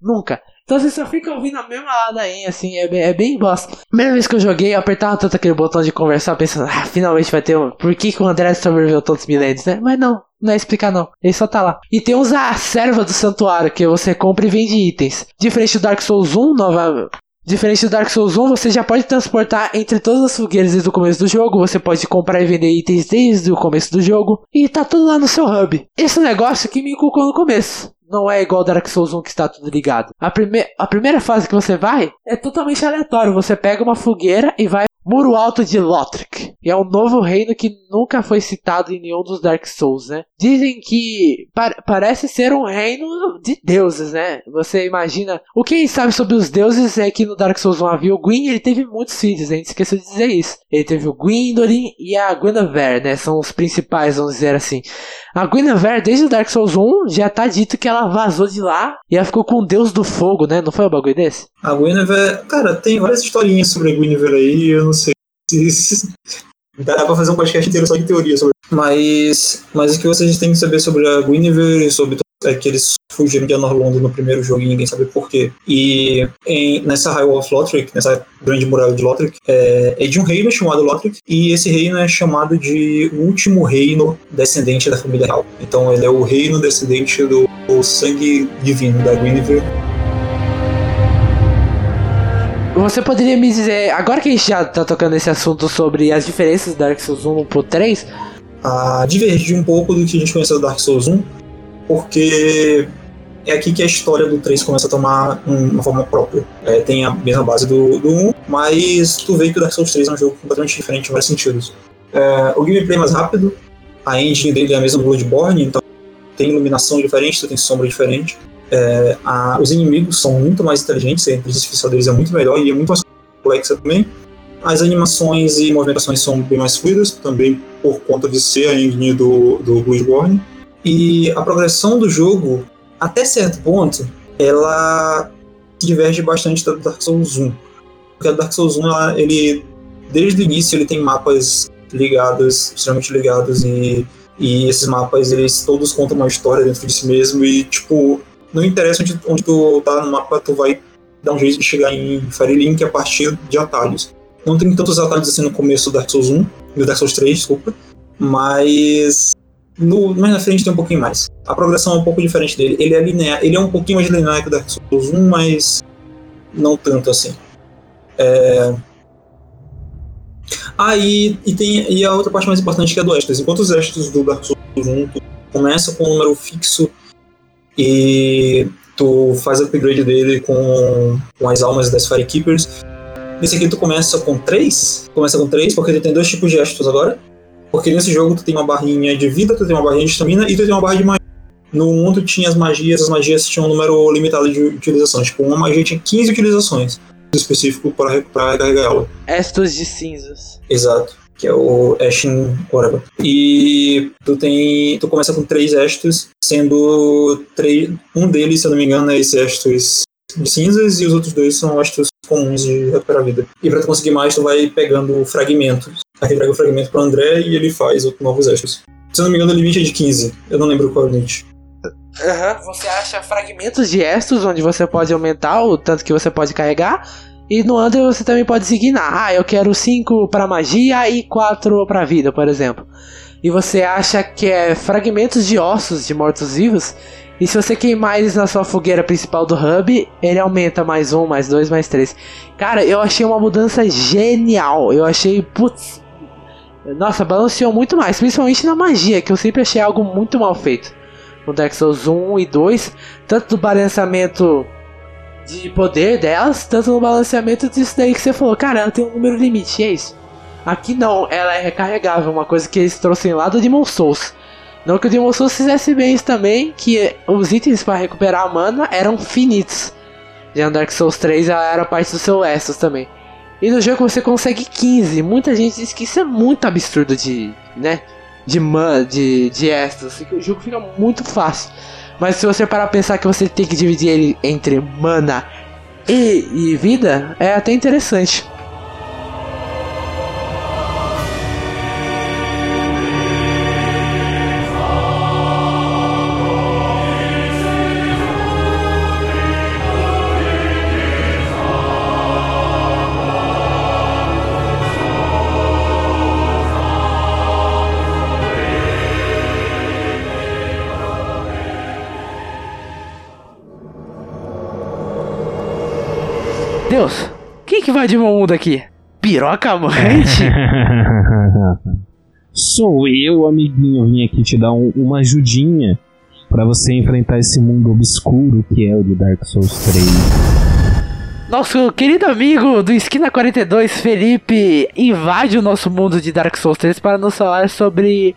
Speaker 1: Nunca. Então você só fica ouvindo a mesma ladainha, assim, é bem, é bem bosta. Primeira vez que eu joguei, eu apertava tanto aquele botão de conversar, pensando, ah, finalmente vai ter um. Por que, que o André sobreviveu todos os milênios, né? Mas não, não é explicar não. Ele só tá lá. E tem uns a serva do santuário que você compra e vende itens. Diferente do Dark Souls 1, nova. Diferente do Dark Souls 1, você já pode transportar entre todas as fogueiras desde o começo do jogo. Você pode comprar e vender itens desde o começo do jogo. E tá tudo lá no seu hub. Esse negócio que me inculcou no começo não é igual Dark Souls 1 que está tudo ligado. A, prime a primeira fase que você vai é totalmente aleatório. Você pega uma fogueira e vai Muro Alto de Lothric. E é um novo reino que nunca foi citado em nenhum dos Dark Souls, né? Dizem que par parece ser um reino de deuses, né? Você imagina. O que sabe sobre os deuses é que no Dark Souls 1 havia o Gwyn ele teve muitos filhos, a gente esqueceu de dizer isso. Ele teve o Gwyndolin e a Guinevere, né? São os principais, vamos dizer assim. A Guinevere, desde o Dark Souls 1, já tá dito que ela vazou de lá e ela ficou com o deus do fogo, né? Não foi um bagulho desse?
Speaker 2: A Guinevere, cara, tem várias historinhas sobre a Guinevere aí, eu não sei se. Dá pra fazer um podcast inteiro só de teoria sobre. Mas, mas o que vocês têm que saber sobre a Guinevere e sobre é que eles fugiram de Anorlondo no primeiro jogo e ninguém sabe porquê. E em, nessa High Wall of Lothric, nessa grande muralha de Lothric, é, é, de um reino chamado Lothric, e esse reino é chamado de último reino descendente da família real. Então ele é o reino descendente do sangue divino da Guinevere.
Speaker 1: Você poderia me dizer, agora que a gente já tá tocando esse assunto sobre as diferenças do Dark Souls 1 pro 3?
Speaker 2: Ah, divergir um pouco do que a gente conheceu do Dark Souls 1, porque é aqui que a história do 3 começa a tomar uma forma própria. É, tem a mesma base do, do 1, mas tu vê que o Dark Souls 3 é um jogo completamente diferente em vários sentidos. É, o gameplay é mais rápido, a engine dele é a mesma do Bloodborne, então tem iluminação diferente, tem sombra diferente. É, a, os inimigos são muito mais inteligentes, a inteligência artificial deles é muito melhor e é muito mais complexa também. As animações e movimentações são bem mais fluidas, também por conta de ser a engine do, do Bloodborne. E a progressão do jogo, até certo ponto, ela diverge bastante da Dark Souls 1. Porque a Dark Souls 1, ela, ele, desde o início, ele tem mapas ligados, extremamente ligados, e, e esses mapas, eles todos contam uma história dentro de si mesmo, e, tipo, não interessa onde, onde tu tá no mapa, tu vai dar um jeito de chegar em Fire Link a partir de atalhos. Não tem tantos atalhos assim no começo do Dark Souls 1, do Dark Souls 3, desculpa, mas no, mais na frente tem um pouquinho mais. A progressão é um pouco diferente dele. Ele é linear, ele é um pouquinho mais linear que o Dark Souls 1, mas não tanto assim. É... Ah, e, e, tem, e a outra parte mais importante que é do Estus. Enquanto os Estus do Dark Souls 1 começa com um número fixo e tu faz upgrade dele com, com as almas das Firekeepers. Nesse aqui tu começa com três, começa com três, porque tu tem dois tipos de Estus agora. Porque nesse jogo tu tem uma barrinha de vida, tu tem uma barrinha de estamina e tu tem uma barra de magia. No mundo tinha as magias, as magias tinham um número limitado de utilizações. Tipo, uma magia tinha 15 utilizações específico para recarregar ela.
Speaker 1: Estos de cinzas.
Speaker 2: Exato. Que é o Ashen whatever. E tu tem. Tu começa com três Estos, sendo três, um deles, se eu não me engano, é esse Estos de cinzas, e os outros dois são Estos comuns de recuperar vida. E pra tu conseguir mais, tu vai pegando fragmentos. Aí entrega o fragmento pro André e ele faz novos Estos. Se eu não me engano, o limite é de 15. Eu não lembro qual é o limite.
Speaker 1: Uhum. Você acha fragmentos de estos onde você pode aumentar o tanto que você pode carregar. E no Under você também pode designar. Ah, eu quero 5 para magia e 4 para vida, por exemplo. E você acha que é fragmentos de ossos de mortos-vivos. E se você queimar eles na sua fogueira principal do hub, ele aumenta mais um, mais dois, mais três. Cara, eu achei uma mudança genial. Eu achei, putz, nossa, balanceou muito mais, principalmente na magia, que eu sempre achei algo muito mal feito no Dark Souls 1 e 2, tanto do balanceamento de poder delas, tanto no balanceamento disso daí que você falou, cara, ela tem um número limite, é isso. Aqui não, ela é recarregável, uma coisa que eles trouxeram lá do Demon Souls. Não que o Demon Souls fizesse bem isso também, que os itens para recuperar a mana eram finitos. Já no Dark Souls 3 ela era parte do seu Estus também. E no jogo você consegue 15. Muita gente diz que isso é muito absurdo de, né? De man, de, de Estus. O jogo fica muito fácil. Mas se você parar pra pensar que você tem que dividir ele entre mana e, e vida, é até interessante. De meu mundo aqui? Piroca amante? [laughs]
Speaker 4: Sou eu, amiguinho, vim aqui te dar um, uma ajudinha para você enfrentar esse mundo obscuro que é o de Dark Souls 3.
Speaker 1: Nosso querido amigo do Esquina 42, Felipe, invade o nosso mundo de Dark Souls 3 para nos falar sobre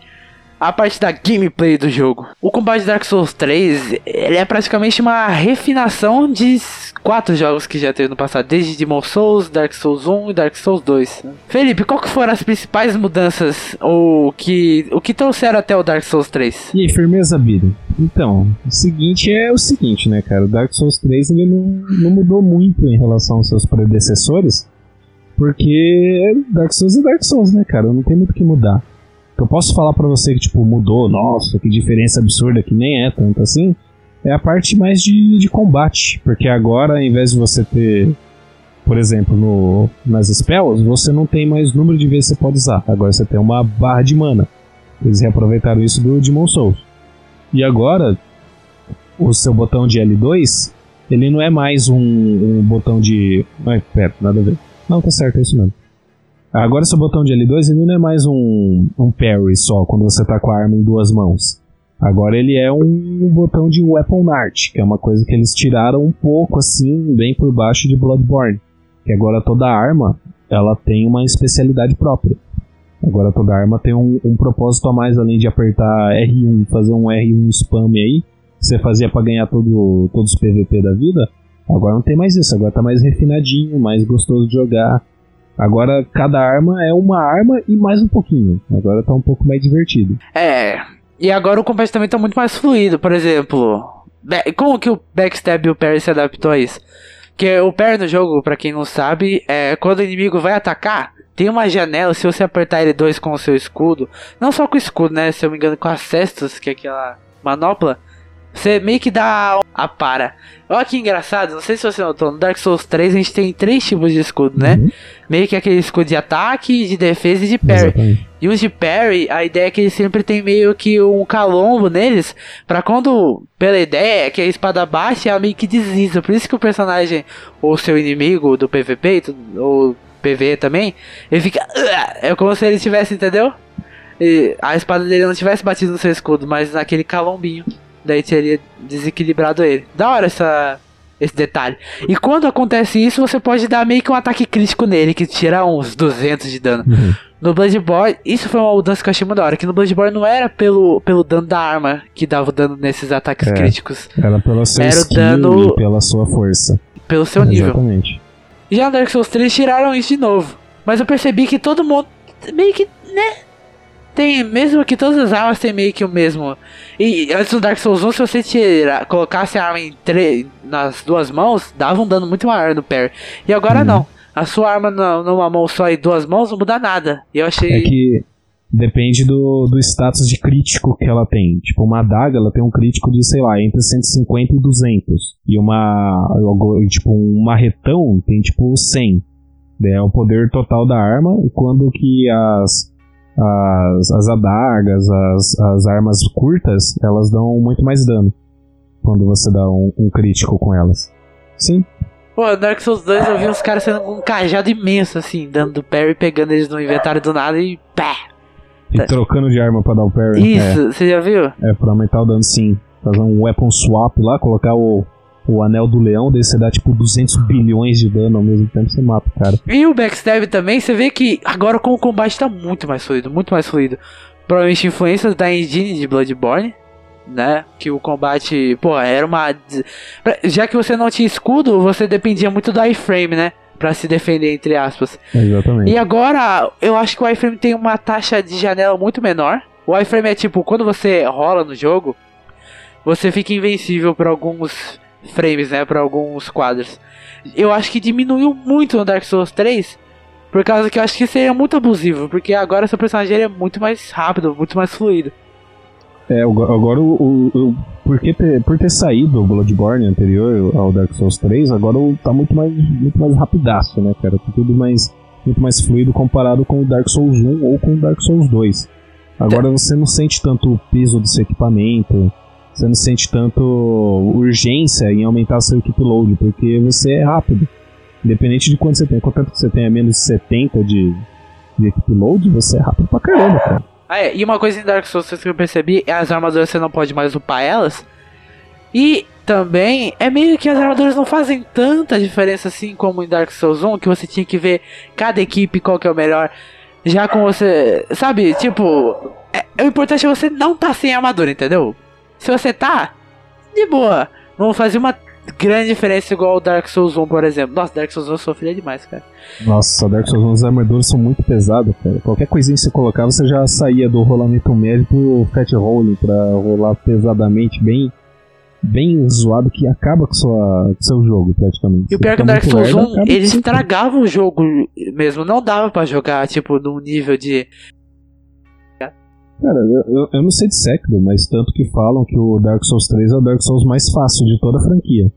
Speaker 1: a parte da gameplay do jogo. O combate Dark Souls 3, ele é praticamente uma refinação de quatro jogos que já teve no passado, desde Demon Souls, Dark Souls 1 e Dark Souls 2. Felipe, qual que foram as principais mudanças ou que o que trouxeram até o Dark Souls 3?
Speaker 4: E aí, firmeza, Biro? Então, o seguinte é o seguinte, né, cara? O Dark Souls 3 ele não, não mudou muito em relação aos seus predecessores, porque Dark Souls é Dark Souls, né, cara? Não tem muito o que mudar. Eu posso falar para você que, tipo, mudou, nossa, que diferença absurda, que nem é tanto assim, é a parte mais de, de combate. Porque agora, ao invés de você ter, por exemplo, no, nas spells, você não tem mais número de vezes que você pode usar. Agora você tem uma barra de mana. Eles reaproveitaram isso do Demon Souls. E agora, o seu botão de L2, ele não é mais um, um botão de. Ai, pera, nada a ver. Não, tá certo, é isso mesmo. Agora seu botão de L2 ele não é mais um, um parry só, quando você tá com a arma em duas mãos. Agora ele é um botão de Weapon Art, que é uma coisa que eles tiraram um pouco assim, bem por baixo de Bloodborne. Que agora toda arma ela tem uma especialidade própria. Agora toda arma tem um, um propósito a mais além de apertar R1, fazer um R1 spam aí, que você fazia para ganhar todo, todos os PVP da vida. Agora não tem mais isso, agora tá mais refinadinho, mais gostoso de jogar. Agora cada arma é uma arma e mais um pouquinho. Agora tá um pouco mais divertido.
Speaker 1: É, e agora o combate também tá muito mais fluido, por exemplo. Como que o backstab e o parry se adaptou a isso? Que o parry no jogo, para quem não sabe, é quando o inimigo vai atacar, tem uma janela, se você apertar L2 com o seu escudo, não só com o escudo, né, se eu me engano com as cestas, que é aquela manopla, você meio que dá a para. Olha que engraçado, não sei se você notou, no Dark Souls 3 a gente tem três tipos de escudo, né? Uhum. Meio que aquele escudo de ataque, de defesa e de parry. Exatamente. E os de parry, a ideia é que eles sempre tem meio que um calombo neles, para quando, pela ideia, que a espada baixa, ela meio que desliza. Por isso que o personagem, ou seu inimigo do PVP, ou PV também, ele fica... É como se ele tivesse, entendeu? E a espada dele não tivesse batido no seu escudo, mas naquele calombinho daí teria desequilibrado ele. Da hora essa, esse detalhe. E quando acontece isso, você pode dar meio que um ataque crítico nele, que tira uns 200 de dano. Uhum. No Bloodborne, isso foi uma mudança que eu achei muito da hora, que no Bloodborne não era pelo, pelo dano da arma que dava o dano nesses ataques é, críticos.
Speaker 4: Era pelo seu era o dano e pela sua força.
Speaker 1: Pelo seu nível. Exatamente. Já no Dark Souls 3 tiraram isso de novo. Mas eu percebi que todo mundo meio que, né, tem, mesmo que todas as armas têm meio que o mesmo. E antes do Dark Souls 1, se você tirar, colocasse a arma em nas duas mãos, dava um dano muito maior no parry. E agora uhum. não. A sua arma numa mão só e duas mãos não muda nada. E eu achei.
Speaker 4: É que depende do, do status de crítico que ela tem. Tipo, uma adaga, ela tem um crítico de, sei lá, entre 150 e 200. E uma. Tipo, um marretão tem tipo 100. É o poder total da arma. E quando que as as, as adagas, as, as armas curtas, elas dão muito mais dano quando você dá um, um crítico com elas. Sim.
Speaker 1: Pô, Dark Souls 2 eu vi uns caras sendo com um cajado imenso, assim, dando parry, pegando eles no inventário do nada e pá!
Speaker 4: E trocando de arma pra dar o parry.
Speaker 1: Isso, é. você já viu?
Speaker 4: É, pra aumentar o dano sim. Fazer um weapon swap lá, colocar o, o anel do leão, daí você dá tipo 200 bilhões de dano ao mesmo tempo, você mata o cara.
Speaker 1: E o backstab também, você vê que agora com o combate tá muito mais fluido, muito mais fluido. Provavelmente influência da engine de Bloodborne, né? Que o combate, pô, era uma. Já que você não tinha escudo, você dependia muito do iframe, né? Pra se defender, entre aspas.
Speaker 4: Exatamente.
Speaker 1: E agora, eu acho que o iframe tem uma taxa de janela muito menor. O iframe é tipo, quando você rola no jogo, você fica invencível por alguns frames, né, para alguns quadros. Eu acho que diminuiu muito no Dark Souls 3, por causa que eu acho que seria muito abusivo, porque agora seu personagem é muito mais rápido, muito mais fluido.
Speaker 4: É, agora o, o, o por, ter, por ter saído o Bloodborne anterior ao Dark Souls 3, agora tá muito mais, muito mais rapidaço, né, cara? Tá tudo mais, muito mais fluido comparado com o Dark Souls 1 ou com o Dark Souls 2. Agora você não sente tanto o peso do seu equipamento, você não sente tanto urgência em aumentar seu equipe load, porque você é rápido. Independente de quanto você tem, que você tenha menos de 70 de, de load, você é rápido pra caramba, cara.
Speaker 1: Ah, é, e uma coisa em Dark Souls que eu percebi é as armaduras você não pode mais upar elas. E também é meio que as armaduras não fazem tanta diferença assim como em Dark Souls 1, que você tinha que ver cada equipe qual que é o melhor. Já com você, sabe, tipo, é, o importante é você não tá sem armadura, entendeu? Se você tá, de boa. Vamos fazer uma grande diferença igual o Dark Souls 1, por exemplo. Nossa, Dark Souls 1 sofria demais, cara.
Speaker 4: Nossa, Dark Souls 1 os armaduras são muito pesados, cara. Qualquer coisinha que você colocava, você já saía do rolamento médio pro fat rolling pra rolar pesadamente, bem bem zoado que acaba com o seu jogo, praticamente.
Speaker 1: E o pior é que o Dark Souls 1, eles estragavam o jogo mesmo. Não dava para jogar, tipo, num nível de
Speaker 4: Cara, eu, eu não sei de Sekiro, mas tanto que falam que o Dark Souls 3 é o Dark Souls mais fácil de toda a franquia.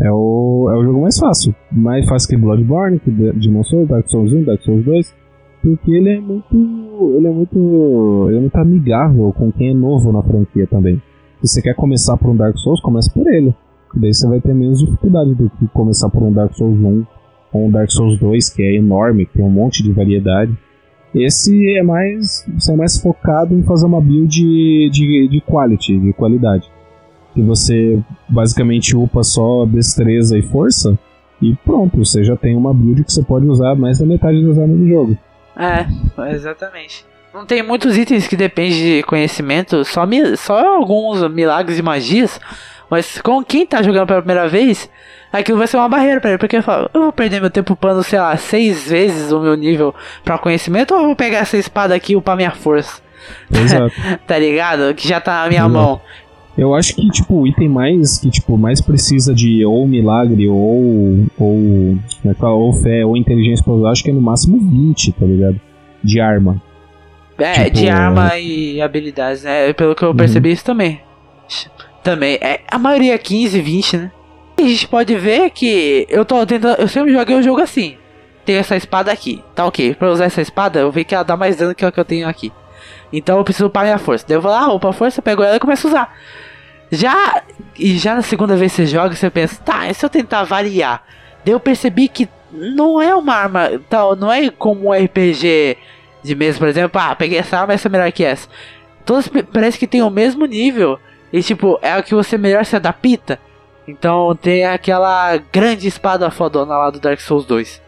Speaker 4: É o, é o jogo mais fácil. Mais fácil que Bloodborne, que Demon Souls, Dark Souls 1, Dark Souls 2. Porque ele é muito. Ele é muito. Ele é muito amigável com quem é novo na franquia também. Se você quer começar por um Dark Souls, comece por ele. Daí você vai ter menos dificuldade do que começar por um Dark Souls 1 ou um Dark Souls 2, que é enorme, tem um monte de variedade. Esse é mais, você é mais focado em fazer uma build de, de, de quality, de qualidade. Que você basicamente upa só destreza e força, e pronto, você já tem uma build que você pode usar mais da metade das armas do jogo.
Speaker 1: É, exatamente. Não tem muitos itens que dependem de conhecimento, só, só alguns milagres e magias. Mas com quem tá jogando pela primeira vez, aquilo vai ser uma barreira pra ele. Porque eu falo, eu vou perder meu tempo upando, sei lá, seis vezes o meu nível pra conhecimento, ou eu vou pegar essa espada aqui e upar minha força.
Speaker 4: Exato. [laughs]
Speaker 1: tá ligado? Que já tá na minha
Speaker 4: Exato.
Speaker 1: mão.
Speaker 4: Eu acho que, tipo, o item mais que, tipo, mais precisa de ou milagre ou. ou. É fala? Ou fé ou inteligência usar, acho que é no máximo 20, tá ligado? De arma.
Speaker 1: É,
Speaker 4: Tipo,
Speaker 1: de arma e habilidades, né? Pelo que eu percebi isso também. Também. É, a maioria é 15, 20, né? E a gente pode ver que eu tô tentando. Eu sempre joguei o jogo assim. Tem essa espada aqui. Tá ok. Pra usar essa espada, eu vi que ela dá mais dano que a que eu tenho aqui. Então eu preciso upar minha força. Daí eu vou lá, upa a força, pego ela e começo a usar. Já. E já na segunda vez que você joga, você pensa, tá, e se eu tentar variar? Daí eu percebi que não é uma arma. Tal, não é como um RPG de mesa, por exemplo. Ah, peguei essa arma, essa é melhor que essa. Todas parece que tem o mesmo nível. E tipo, é a que você melhor se adapta. Então tem aquela grande espada fodona lá do Dark Souls 2.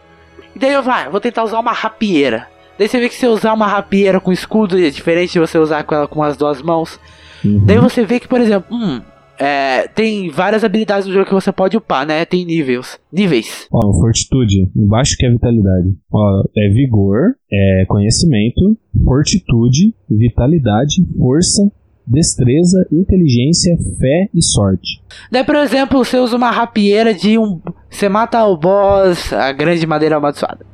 Speaker 1: E daí eu vai, vou tentar usar uma rapieira. Daí você vê que se eu usar uma rapieira com escudo é diferente de você usar com ela com as duas mãos.
Speaker 4: Uhum.
Speaker 1: Daí você vê que, por exemplo, hum, é, tem várias habilidades no jogo que você pode upar, né? Tem níveis. Níveis.
Speaker 4: Ó, fortitude, embaixo que é vitalidade. Ó, é vigor, é conhecimento, fortitude, vitalidade, força, destreza, inteligência, fé e sorte.
Speaker 1: Daí, por exemplo, você usa uma rapieira de um. Você mata o boss, a grande madeira amaldiçoada.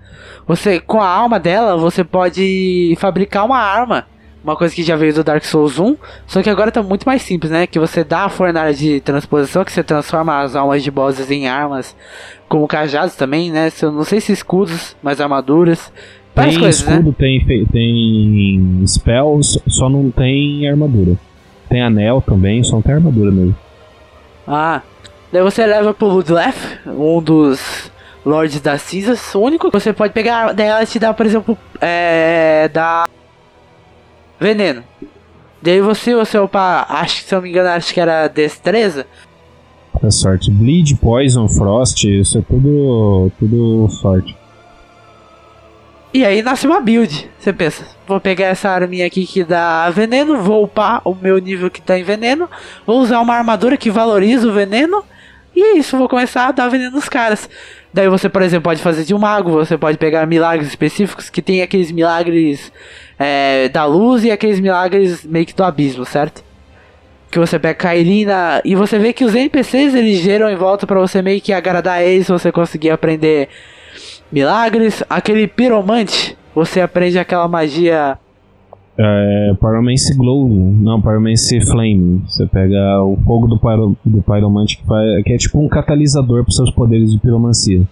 Speaker 1: Você, com a alma dela, você pode fabricar uma arma. Uma coisa que já veio do Dark Souls 1. Só que agora tá muito mais simples, né? Que você dá a fornalha de transposição, que você transforma as almas de bosses em armas. Como cajados também, né? Eu não sei se escudos, mas armaduras. Várias
Speaker 4: tem
Speaker 1: coisas, né?
Speaker 4: escudo, tem, fe- tem spells, só não tem armadura. Tem anel também, só não tem armadura mesmo.
Speaker 1: Ah, daí você leva pro Ludlef, um dos Lords das Cinzas. O único que você pode pegar dela te dá, por exemplo, é. dá. veneno. Daí você, você opa, acho que se eu não me engano, acho que era destreza.
Speaker 4: É sorte. Bleed, Poison, Frost, isso é tudo, tudo sorte.
Speaker 1: E aí nasce uma build. Você pensa, vou pegar essa arminha aqui que dá veneno, vou upar o meu nível que tá em veneno, vou usar uma armadura que valoriza o veneno, e é isso, vou começar a dar veneno nos caras. Daí você, por exemplo, pode fazer de um mago, você pode pegar milagres específicos que tem aqueles milagres é, da luz e aqueles milagres meio que do abismo, certo? Que você pega Kailina e você vê que os NPCs eles geram em volta pra você meio que agradar eles, você conseguir aprender milagres. Aquele piromante, você aprende aquela magia.
Speaker 4: É, Pyromancy Glow, não, Pyromancy Flame. Você pega o fogo do, pyro, do Pyromante que, faz, que é tipo um catalisador para seus poderes de piromancia.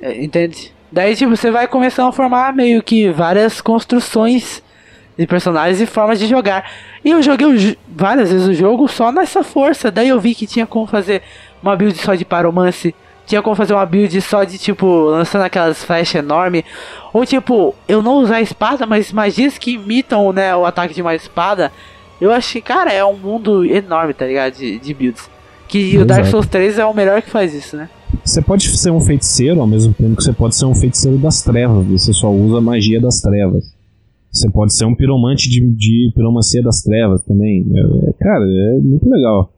Speaker 1: é, Entende? Daí, tipo, você vai começando a formar meio que várias construções de personagens e formas de jogar. E eu joguei o várias vezes o jogo só nessa força. Daí eu vi que tinha como fazer uma build só de Pyromancy. Tinha como fazer uma build só de, tipo, lançando aquelas flechas enormes. Ou, tipo, eu não usar espada, mas magias que imitam, né, o ataque de uma espada. Eu achei, cara, é um mundo enorme, tá ligado? De, de builds. Que o Dark
Speaker 4: Exato.
Speaker 1: Souls 3 é o melhor que faz isso, né?
Speaker 4: Você pode ser um feiticeiro ao mesmo tempo que você pode ser um feiticeiro das trevas. Você só usa a magia das trevas. Você pode ser um piromante de, de piromancia das trevas também. É- é- cara, é muito legal.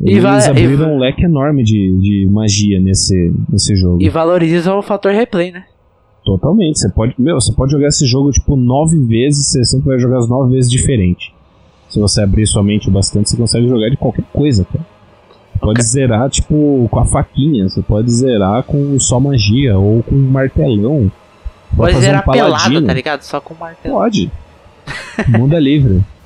Speaker 1: E
Speaker 4: Eles
Speaker 1: vai- e-
Speaker 4: abriram um leque enorme de, de magia nesse, nesse jogo.
Speaker 1: E valoriza o fator replay, né?
Speaker 4: Totalmente. Você pode, meu, você pode jogar esse jogo tipo nove vezes, você sempre vai jogar as nove vezes diferente. Se você abrir sua mente bastante, você consegue jogar de qualquer coisa, cara. Você Pode zerar, tipo, com a faquinha, você pode zerar com só magia, ou com um martelão.
Speaker 1: Pode
Speaker 4: fazer
Speaker 1: zerar
Speaker 4: um
Speaker 1: pelado, tá ligado? Só com martelo.
Speaker 4: Pode. Mundo é livre. [laughs]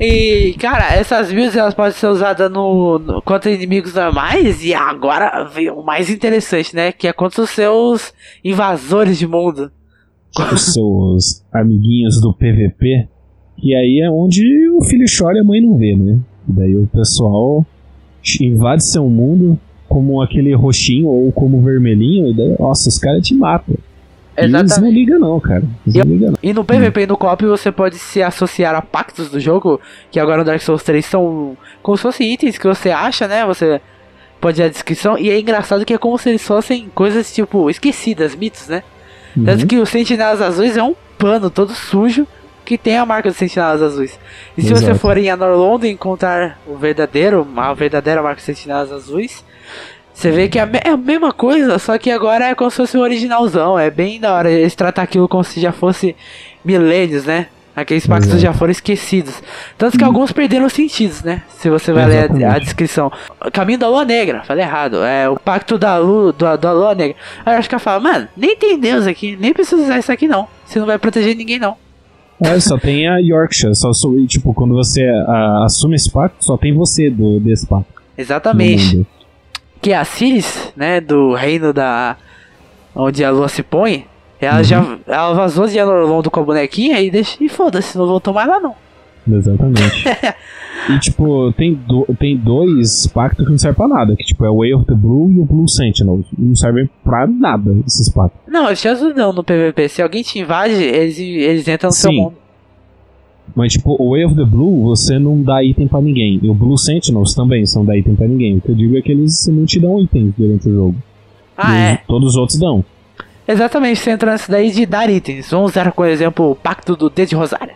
Speaker 1: E, cara, essas builds elas podem ser usadas no, no- contra inimigos normais. E agora vem o mais interessante, né? Que é contra os seus invasores de mundo.
Speaker 4: Os seus amiguinhos do PVP. E aí é onde o filho chora e a mãe não vê, né? Daí o pessoal invade seu mundo como aquele roxinho ou como vermelhinho. E daí, nossa, os caras te matam. E eles
Speaker 1: Exatamente.
Speaker 4: não ligam não, cara. Eles não ligam não.
Speaker 1: E no PVP e no co-op você pode se associar a pactos do jogo, que agora no Dark Souls 3 são como se fossem itens que você acha, né? Você pode ir à descrição. E é engraçado que é como se eles fossem coisas, tipo, esquecidas, mitos, né? Tanto
Speaker 4: Uhum.
Speaker 1: que o Sentinelas Azuis é um pano todo sujo que tem a marca dos Sentinelas Azuis. E se você
Speaker 4: Exato.
Speaker 1: for em Anorlondo e encontrar o verdadeiro, a verdadeira marca dos Sentinelas Azuis, você vê que é a, é a mesma coisa, só que agora é como se fosse um originalzão. É bem da hora eles tratar aquilo como se já fosse milênios, né? Aqueles pactos
Speaker 4: Exato.
Speaker 1: já foram esquecidos. Tanto que alguns perderam os sentidos, né? Se você vai ler a, a
Speaker 4: Exatamente.
Speaker 1: descrição. Caminho da Lua Negra, falei errado. É o pacto da Lua, do, da Lua Negra. Aí eu acho que ela fala, mano, nem tem Deus aqui, nem precisa usar isso aqui não. Você não vai proteger ninguém não.
Speaker 4: É, só tem a Yorkshire. Só, tipo, quando você a- assume esse pacto, só tem você do, desse pacto.
Speaker 1: Exatamente. Que a Ciris, né, do reino da. onde a lua se põe, ela já. Ela vazou de Anorlondo com a bonequinha e deixa. E foda-se, não voltou mais lá não.
Speaker 4: Exatamente. [laughs] e, tipo, tem, do- tem dois pactos que não servem pra nada. Que, tipo, é o Way of the Blue e o Blue Sentinel. Não servem pra nada, esses pactos.
Speaker 1: Não, eles te ajudam no PVP. Se alguém te invade, eles, eles entram no seu
Speaker 4: Sim.
Speaker 1: mundo.
Speaker 4: Mas, tipo, o Way of the Blue, você não dá item pra ninguém. E o Blue Sentinels também são dar item pra ninguém. O que eu digo é que eles não te dão itens durante o jogo.
Speaker 1: Ah,
Speaker 4: E
Speaker 1: é.
Speaker 4: Todos os outros dão.
Speaker 1: Exatamente, você entra nessa daí de dar itens. Vamos usar como exemplo o pacto do dedo de Rosária.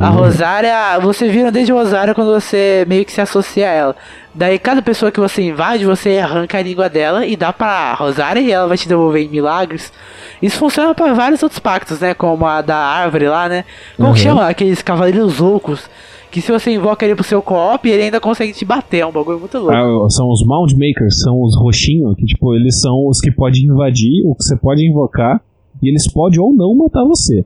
Speaker 1: A Rosária, você vira um dedo de Rosária quando você meio que se associa a ela. Daí cada pessoa que você invade, você arranca a língua dela e dá pra Rosária e ela vai te devolver em milagres. Isso funciona pra vários outros pactos, né? Como a da árvore lá, né? Como que
Speaker 4: Uhum.
Speaker 1: chama? Aqueles cavaleiros loucos. Que se você invoca ele pro seu co-op, ele ainda consegue te bater. É um bagulho muito louco.
Speaker 4: Ah, são os Mound Makers, são os roxinhos, que tipo, eles são os que podem invadir, o que você pode invocar, e eles podem ou não matar você.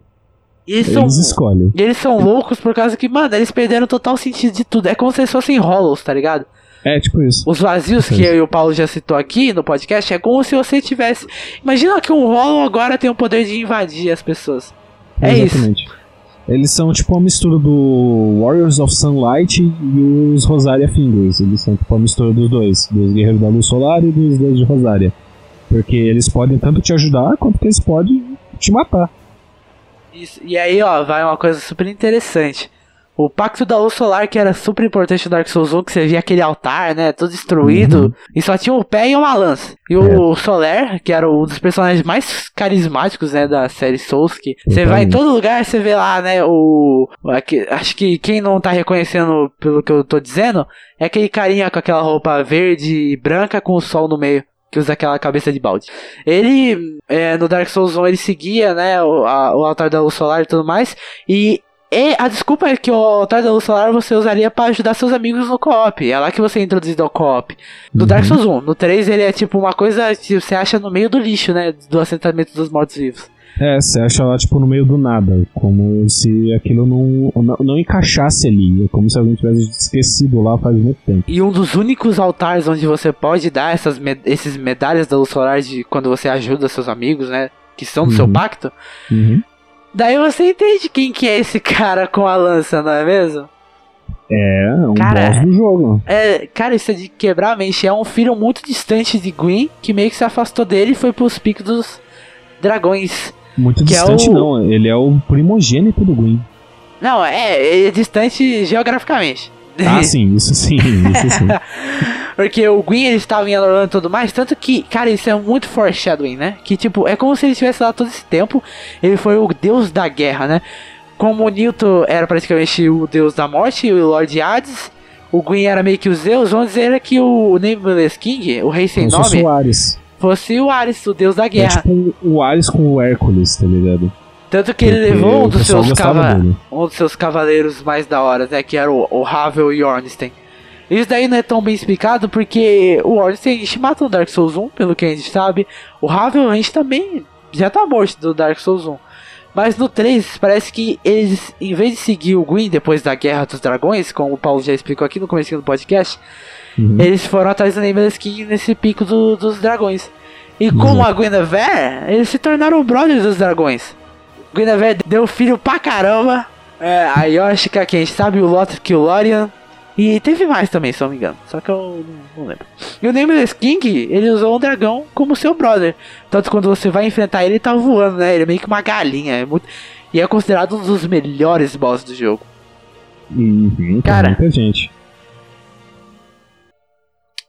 Speaker 1: E eles são,
Speaker 4: Eles escolhem.
Speaker 1: e eles são loucos por causa que, mano, eles perderam total sentido de tudo. É como se eles fossem hollows, tá ligado?
Speaker 4: É, tipo isso.
Speaker 1: Os vazios que
Speaker 4: Sim.
Speaker 1: eu e o Paulo já citou aqui no podcast é como se você tivesse. Imagina que um Hollow agora tem o poder de invadir as pessoas. É isso.
Speaker 4: Exatamente. Eles são tipo uma mistura do Warriors of Sunlight e os Rosaria Fingers. Eles são tipo uma mistura dos dois, dos Guerreiros da Luz Solar e dos Deus de Rosária. Porque eles podem tanto te ajudar quanto que eles podem te matar.
Speaker 1: Isso. E aí, ó, vai uma coisa super interessante. O Pacto da Luz Solar, que era super importante no Dark Souls 1, que você via aquele altar, né, todo destruído, e só tinha o pé e uma lança. E o Soler, que era um dos personagens mais carismáticos, né, da série Souls, que você vai em todo lugar, você vê lá, né, o... aqui- acho que quem não tá reconhecendo pelo que eu tô dizendo, é aquele carinha com aquela roupa verde e branca com o sol no meio. Que usa aquela cabeça de balde. Ele, é, no Dark Souls 1, ele seguia, né, o, a- o altar da luz solar e tudo mais. E, e a desculpa é que o altar da luz solar você usaria pra ajudar seus amigos no co-op. É lá que você é introduzido ao co-op. No Dark Souls 1, no 3 ele é tipo uma coisa que você acha no meio do lixo, né, do assentamento dos mortos-vivos.
Speaker 4: É, você acha lá tipo no meio do nada, como se aquilo não, não, não encaixasse ali. É como se alguém tivesse esquecido lá faz muito tempo.
Speaker 1: E um dos únicos altares onde você pode dar essas med esses medalhas da luz solar de quando você ajuda seus amigos, né, que são do seu
Speaker 4: Uhum.
Speaker 1: pacto.
Speaker 4: Uhum.
Speaker 1: Daí você entende quem que é esse [laughs] cara com a lança, não é mesmo?
Speaker 4: É, um
Speaker 1: Cara,
Speaker 4: boss do jogo.
Speaker 1: É, cara, isso é de quebrar a mente. É um filho muito distante de Gwyn, que meio que se afastou dele e foi pros picos dos dragões.
Speaker 4: Muito
Speaker 1: é
Speaker 4: distante
Speaker 1: o-
Speaker 4: não, ele é o primogênito do Gwyn.
Speaker 1: Não, é, é distante geograficamente.
Speaker 4: Ah, [laughs] sim, isso sim, isso sim. [laughs]
Speaker 1: Porque o Gwyn ele estava em Orlando e tudo mais, tanto que, cara, isso é muito foreshadowing, né? Que tipo, é como se ele estivesse lá todo esse tempo, ele foi o deus da guerra, né? Como o Newton era praticamente o deus da morte e o Lord Hades, o Gwyn era meio que o Zeus, vamos dizer que o Nameless King, o rei sem
Speaker 4: fosse
Speaker 1: nome,
Speaker 4: o Ares.
Speaker 1: Fosse o Ares, o deus da
Speaker 4: É
Speaker 1: guerra.
Speaker 4: tipo o Ares com o Hércules, tá ligado?
Speaker 1: Tanto que ele
Speaker 4: Porque
Speaker 1: levou um dos, seus cava-
Speaker 4: dele.
Speaker 1: um dos seus cavaleiros mais da hora, né? Que era o, o Havel e Ornstein. Isso daí não é tão bem explicado porque o Ornstein a gente mata no Dark Souls 1, pelo que a gente sabe. O Havel a gente também já tá morto do Dark Souls 1. Mas no 3, parece que eles, em vez de seguir o Gwyn depois da Guerra dos Dragões, como o Paulo já explicou aqui no começo do podcast,
Speaker 4: Uhum.
Speaker 1: eles foram atrás do Nameless King nesse pico do- dos dragões. E como a Guinevere, eles se tornaram brothers dos dragões. Guinevere deu filho pra caramba. É, a Yoshika, quem sabe, o Lothric e o Lorian. E teve mais também, se não me engano. Só que eu não, não lembro. E o Nameless King, ele usou um dragão como seu brother. Tanto quando você vai enfrentar ele, ele tá voando, né? Ele é meio que uma galinha. É muito... E é considerado um dos melhores boss do jogo.
Speaker 4: Uhum,
Speaker 1: Cara.
Speaker 4: Muita gente.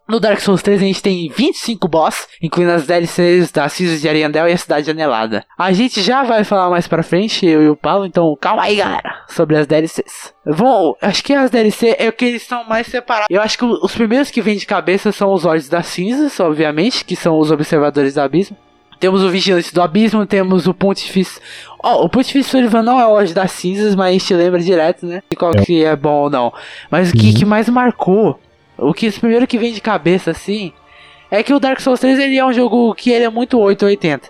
Speaker 1: No Dark Souls 3 a gente tem 25 boss, incluindo as DLCs da Cisas de Ariandel e a Cidade Anelada. A gente já vai falar mais pra frente, eu e o Paulo, então calma aí galera, sobre as DLCs. Bom, acho que as DLC é o que eles são mais separados. Eu acho que os primeiros que vêm de cabeça são os Olhos das Cinzas, obviamente, que são os Observadores do Abismo. Temos o Vigilante do Abismo, temos o Pontifício. Ó, o Pontifício Sullivan não é o Olhos das Cinzas, mas a gente lembra direto, né? De qual que é bom ou não. Mas o que,
Speaker 4: Uhum.
Speaker 1: que mais marcou, o que o primeiro que vem de cabeça assim, é que o Dark Souls 3 ele é um jogo que ele é muito 880.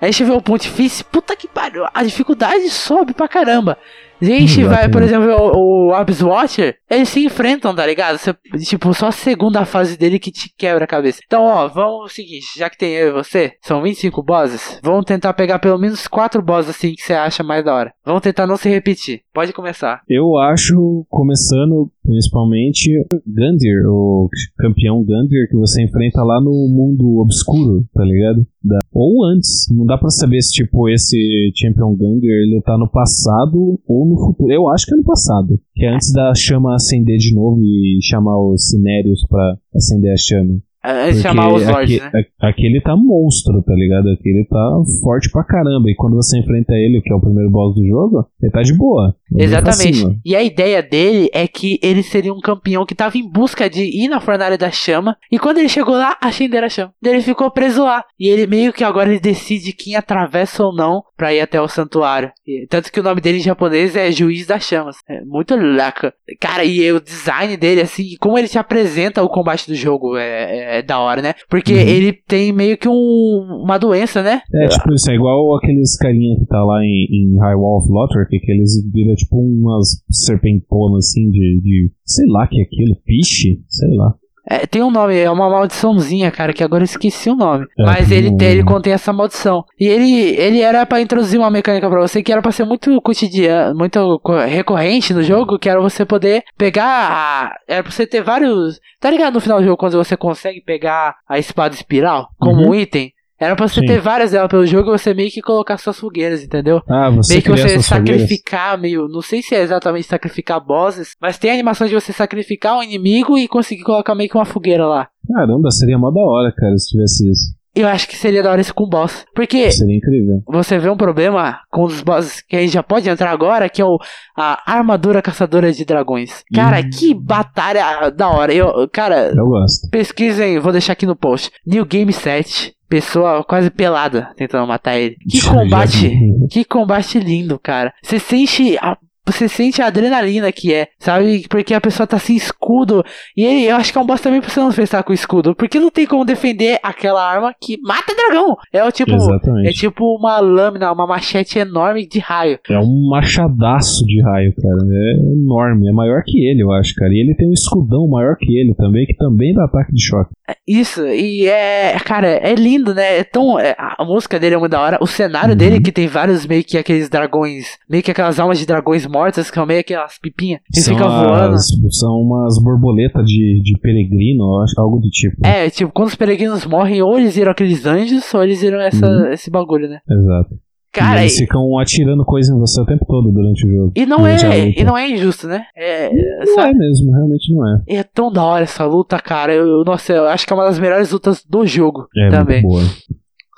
Speaker 1: Aí gente vê o Pontifício, puta que pariu, a dificuldade sobe pra caramba. Gente vai, por exemplo, o, o Abyss Watcher, eles se enfrentam, tá ligado? Você, tipo, só a segunda fase dele que te quebra a cabeça. Então, ó, vamos o seguinte, já que tem eu e você, são 25 bosses, vamos tentar pegar pelo menos 4 bosses assim que você acha mais da hora. Vamos tentar não se repetir. Pode começar.
Speaker 4: Eu acho, começando principalmente, Gandir, o campeão Gandir que você enfrenta lá no mundo obscuro, tá ligado? Da- Ou antes, não dá pra saber se tipo esse Champion Gandir ele tá no passado ou no futuro. Eu acho que é no passado, que é antes da chama acender de novo e chamar os Cinérios pra acender a chama.
Speaker 1: É, chamar os
Speaker 4: aque-
Speaker 1: né?
Speaker 4: a- Aquele tá monstro, tá ligado? Aquele tá forte pra caramba. E quando você enfrenta ele, que é o primeiro boss do jogo, ele tá de boa. Ele pra
Speaker 1: Exatamente. E a ideia dele é que ele seria um campeão que tava em busca de ir na fornalha da chama. E quando ele chegou lá, a chama. Daí Ele ficou preso lá. E ele meio que agora ele decide quem atravessa ou não pra ir até o santuário. E- tanto que o nome dele em japonês é Juiz das Chamas. É muito louco. Cara, e o design dele, assim, e como ele te apresenta o combate do jogo é, é- é da hora, né? Porque
Speaker 4: Uhum.
Speaker 1: ele tem meio que um, uma doença, né?
Speaker 4: É, tipo, isso é igual aqueles carinha que tá lá em, em High Wall of Lothric, que eles viram tipo umas serpentonas assim de, de. Sei lá que é aquilo, piche? Sei lá.
Speaker 1: É, tem um nome, é uma maldiçãozinha, cara, que agora eu esqueci o nome.
Speaker 4: É,
Speaker 1: Mas ele, tem- ele contém essa maldição. E ele, ele era pra introduzir uma mecânica pra você que era pra ser muito cotidiano, muito co- recorrente no jogo, que era você poder pegar. Era pra você ter vários. Tá ligado no final do jogo quando você consegue pegar a espada espiral como
Speaker 4: Uhum.
Speaker 1: um item? Era pra você
Speaker 4: Sim.
Speaker 1: ter várias delas pelo jogo e você meio que colocar suas fogueiras, entendeu?
Speaker 4: Ah, você
Speaker 1: meio que você
Speaker 4: essas fogueiras.
Speaker 1: sacrificar meio. Não sei se é exatamente sacrificar bosses, mas tem a animação de você sacrificar um inimigo e conseguir colocar meio que uma fogueira lá.
Speaker 4: Caramba, seria mó da hora, cara, se tivesse isso.
Speaker 1: Eu acho que seria da hora isso com boss. Porque
Speaker 4: Seria incrível.
Speaker 1: você vê um problema com os bosses que a gente já pode entrar agora, que é o, a armadura caçadora de dragões. Cara,
Speaker 4: Hum.
Speaker 1: que batalha da hora. Eu, cara,
Speaker 4: Eu gosto.
Speaker 1: pesquisem, vou deixar aqui no post. New Game 7. Pessoa quase pelada tentando matar ele. Que combate. Que combate lindo, cara. Você sente a. Você sente a adrenalina que é, sabe? Porque a pessoa tá sem escudo. E ele, eu acho que é um boss também pra você não pensar com escudo. Porque não tem como defender aquela arma que mata dragão. É o tipo. É
Speaker 4: Exatamente.
Speaker 1: tipo uma lâmina, uma machete enorme de raio.
Speaker 4: É um machadaço de raio, cara. É enorme. É maior que ele, eu acho, cara. E ele tem um escudão maior que ele também, que também dá ataque de choque.
Speaker 1: Isso, e é. Cara, é lindo, né? É tão. é- a música dele é muito da hora. O cenário
Speaker 4: Uhum.
Speaker 1: dele, que tem vários meio que aqueles dragões. Meio que aquelas almas de dragões mortas, que são meio aquelas pipinhas. Que
Speaker 4: São,
Speaker 1: fica voando.
Speaker 4: as, são umas borboletas de, de peregrino, eu acho, algo do tipo.
Speaker 1: É, tipo, quando os peregrinos morrem, ou eles viram aqueles anjos, ou eles viram essa,
Speaker 4: Uhum.
Speaker 1: esse bagulho, né?
Speaker 4: Exato.
Speaker 1: Cara,
Speaker 4: e
Speaker 1: e,
Speaker 4: eles ficam atirando coisa em você o tempo todo durante o jogo.
Speaker 1: e não é. E não é injusto, né? É.
Speaker 4: Não
Speaker 1: sabe?
Speaker 4: é mesmo, realmente não é.
Speaker 1: É tão da hora essa luta, cara. Eu, eu- nossa, eu acho que é uma das melhores lutas do jogo
Speaker 4: É
Speaker 1: também.
Speaker 4: muito boa.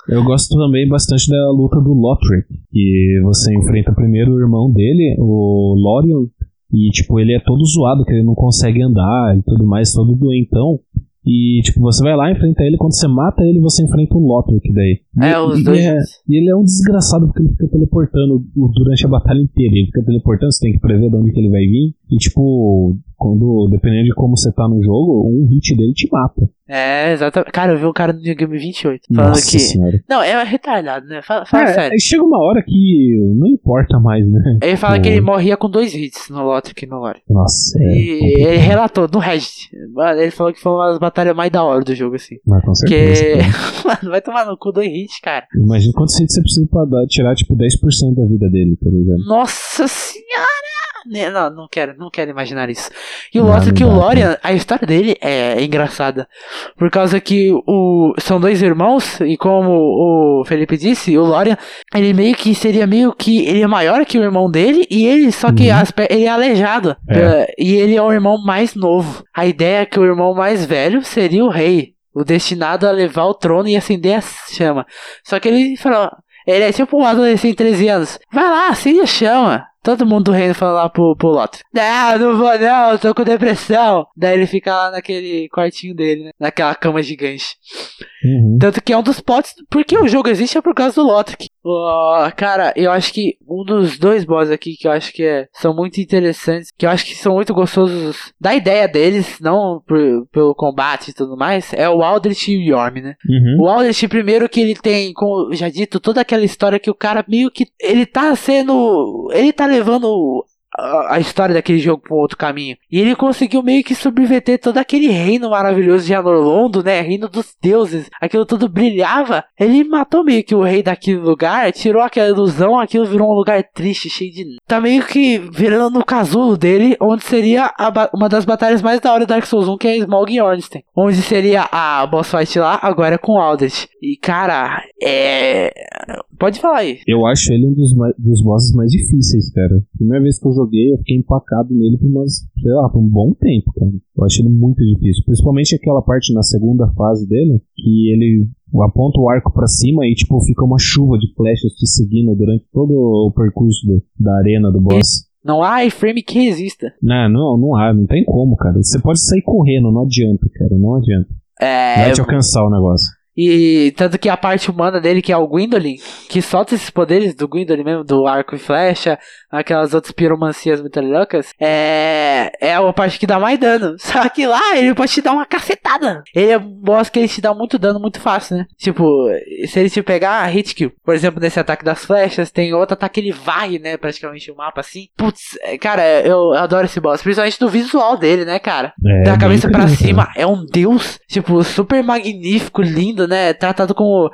Speaker 4: Eu gosto também bastante da luta do Lothric, que você enfrenta primeiro o irmão dele, o Lorion, e tipo, ele é todo zoado, que ele não consegue andar e tudo mais, todo doentão. E tipo, você vai lá, enfrenta ele, quando você mata ele, você enfrenta o Lothric daí.
Speaker 1: É,
Speaker 4: E-
Speaker 1: os
Speaker 4: e
Speaker 1: dois.
Speaker 4: é- e ele é um desgraçado porque ele fica teleportando durante a batalha inteira. Ele fica teleportando, você tem que prever de onde que ele vai vir. E tipo, quando, dependendo de como você tá no jogo, um hit dele te mata.
Speaker 1: É, exatamente. Cara, eu vi um cara no New Game 28 falando
Speaker 4: Nossa
Speaker 1: que.
Speaker 4: senhora.
Speaker 1: Não, é retardado, né? Fala, fala
Speaker 4: É,
Speaker 1: sério.
Speaker 4: aí chega uma hora que não importa mais, né?
Speaker 1: Ele fala
Speaker 4: Pô.
Speaker 1: que ele morria com dois hits no Lothric e no Lore.
Speaker 4: Nossa, é.
Speaker 1: E ele relatou no Reddit. Ele falou que foi uma das batalhas mais da hora do jogo, assim.
Speaker 4: Mas com certeza.
Speaker 1: Que. [laughs]
Speaker 4: cara.
Speaker 1: Mano, vai tomar no cu dois hits, cara.
Speaker 4: Imagina quantos hits você precisa pra dar, tirar, tipo, 10% da vida dele, tá ligado?
Speaker 1: Nossa senhora! Né, não, não quero, não quero imaginar isso. E o
Speaker 4: Não,
Speaker 1: Lothric e
Speaker 4: não
Speaker 1: o Lorian, a história dele é engraçada. Por causa que o, são dois irmãos, e como o Felipe disse, o Lorian, ele meio que seria meio que. Ele é maior que o irmão dele, e ele, só que
Speaker 4: Uhum.
Speaker 1: as ele é aleijado.
Speaker 4: É.
Speaker 1: Eh, E ele é o irmão mais novo. A ideia é que o irmão mais velho seria o rei. O destinado a levar o trono e acender a chama. Só que ele falou. Ele é tipo um adolescente de 13 anos. Vai lá, acende a chama. Todo mundo do reino fala lá pro, pro Lothar. Não, não vou não, tô com depressão. Daí ele fica lá naquele quartinho dele, né? Naquela cama gigante.
Speaker 4: Uhum.
Speaker 1: Tanto que é um dos potes. Porque o jogo existe é por causa do Lothric. Ó, cara, eu acho que um dos dois boss aqui que eu acho que é, são muito interessantes, que eu acho que são muito gostosos da ideia deles, não por- pelo combate e tudo mais, é o Aldrich e o Yorm, né?
Speaker 4: Uhum.
Speaker 1: O Aldrich, primeiro que ele tem, como já dito, toda aquela história que o cara meio que. Ele tá sendo. Ele tá levando a, história daquele jogo um outro caminho. E ele conseguiu meio que subverter todo aquele reino maravilhoso de Anorlondo, né? Reino dos deuses. Aquilo tudo brilhava. Ele matou meio que o rei daquele lugar, tirou aquela ilusão, aquilo virou um lugar triste, cheio de. Tá meio que virando no casulo dele, onde seria uma das batalhas mais da hora do Dark Souls 1, que é Smaug e Ornstein. Onde seria a boss fight lá, agora é com Aldrich. E cara, é. Pode falar aí.
Speaker 4: Eu acho ele um dos, dos bosses mais difíceis, cara. Primeira vez que eu joguei, eu fiquei empacado nele por umas, sei lá, por um bom tempo, cara. Eu acho ele muito difícil. Principalmente aquela parte na segunda fase dele, que ele aponta o arco pra cima e, tipo, fica uma chuva de flechas te seguindo durante todo o percurso do- da arena do boss.
Speaker 1: Não há iframe que resista.
Speaker 4: Não, não, não há, não tem como, cara. Você pode sair correndo, não adianta, cara, não adianta.
Speaker 1: É.
Speaker 4: Vai te alcançar o negócio.
Speaker 1: E tanto que a parte humana dele, que é o Gwendolyn, que solta esses poderes do Gwendolyn mesmo, do arco e flecha, aquelas outras piromancias muito loucas, é, é a parte que dá mais dano. [laughs] Só que lá ele pode te dar uma cacetada. Ele é um boss que ele te dá muito dano muito fácil, né? Tipo, se ele te pegar, hit kill. Por exemplo, nesse ataque das flechas, tem outro ataque que ele varre, né? Praticamente o mapa assim. Putz, é, cara, eu adoro esse boss, principalmente do visual dele, né, cara?
Speaker 4: É,
Speaker 1: da
Speaker 4: bem
Speaker 1: cabeça pra
Speaker 4: incrível,
Speaker 1: cima é um deus, tipo, super magnífico, lindo, né? Tratado como.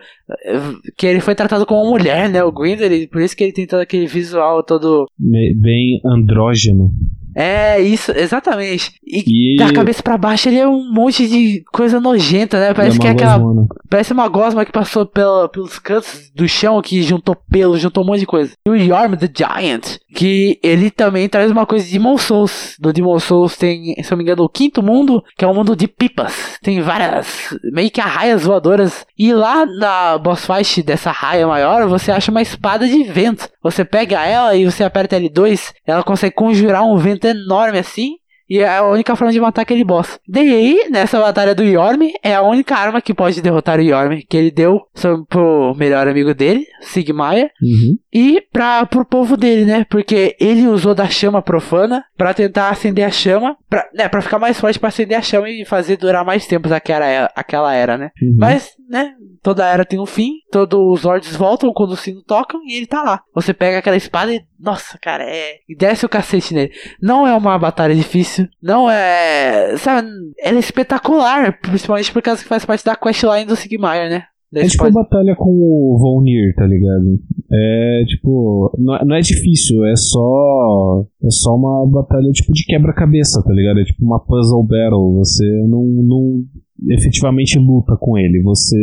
Speaker 1: Que ele foi tratado como uma mulher, né? O Gwyndor, por isso que ele tem todo aquele visual todo.
Speaker 4: Bem andrógeno.
Speaker 1: É, isso, exatamente. E,
Speaker 4: E-
Speaker 1: da cabeça pra baixo ele é um monte de coisa nojenta, né? Parece
Speaker 4: é
Speaker 1: que é aquela.
Speaker 4: gosmona.
Speaker 1: Parece uma gosma que passou pela, pelos cantos do chão, que juntou pelo, juntou um monte de coisa. E o Yorm the Giant, que ele também traz uma coisa de Demon Souls. Do Demon Souls tem, se eu não me engano, o quinto mundo, que é o mundo de pipas. Tem várias, meio que arraias voadoras. E lá na boss fight dessa raia maior, você acha uma espada de vento. Você pega ela e você aperta L2, ela consegue conjurar um vento enorme assim. E é a única forma de matar aquele boss. Daí, nessa batalha do Yorm, é a única arma que pode derrotar o Yorm. Que ele deu pro melhor amigo dele, Sigmaya.
Speaker 4: Uhum.
Speaker 1: E pra, pro povo dele, né? Porque ele usou da chama profana pra tentar acender a chama. Pra, né, pra ficar mais forte pra acender a chama e fazer durar mais tempo aquela era, aquela era né?
Speaker 4: Uhum.
Speaker 1: Mas, né, toda era tem um fim, todos os lords voltam quando o sino tocam e ele tá lá. Você pega aquela espada e, nossa, cara, é. E desce o cacete nele. Não é uma batalha difícil, não é. Sabe, ela é espetacular, principalmente por causa que faz parte da questline do Sigmar, né? Daí
Speaker 4: É tipo
Speaker 1: pode-
Speaker 4: batalha com o Volnir, tá ligado? É tipo. Não, é- não é difícil, é só. É só uma batalha tipo de quebra-cabeça, tá ligado? É tipo uma puzzle battle. Você não, não efetivamente luta com ele, você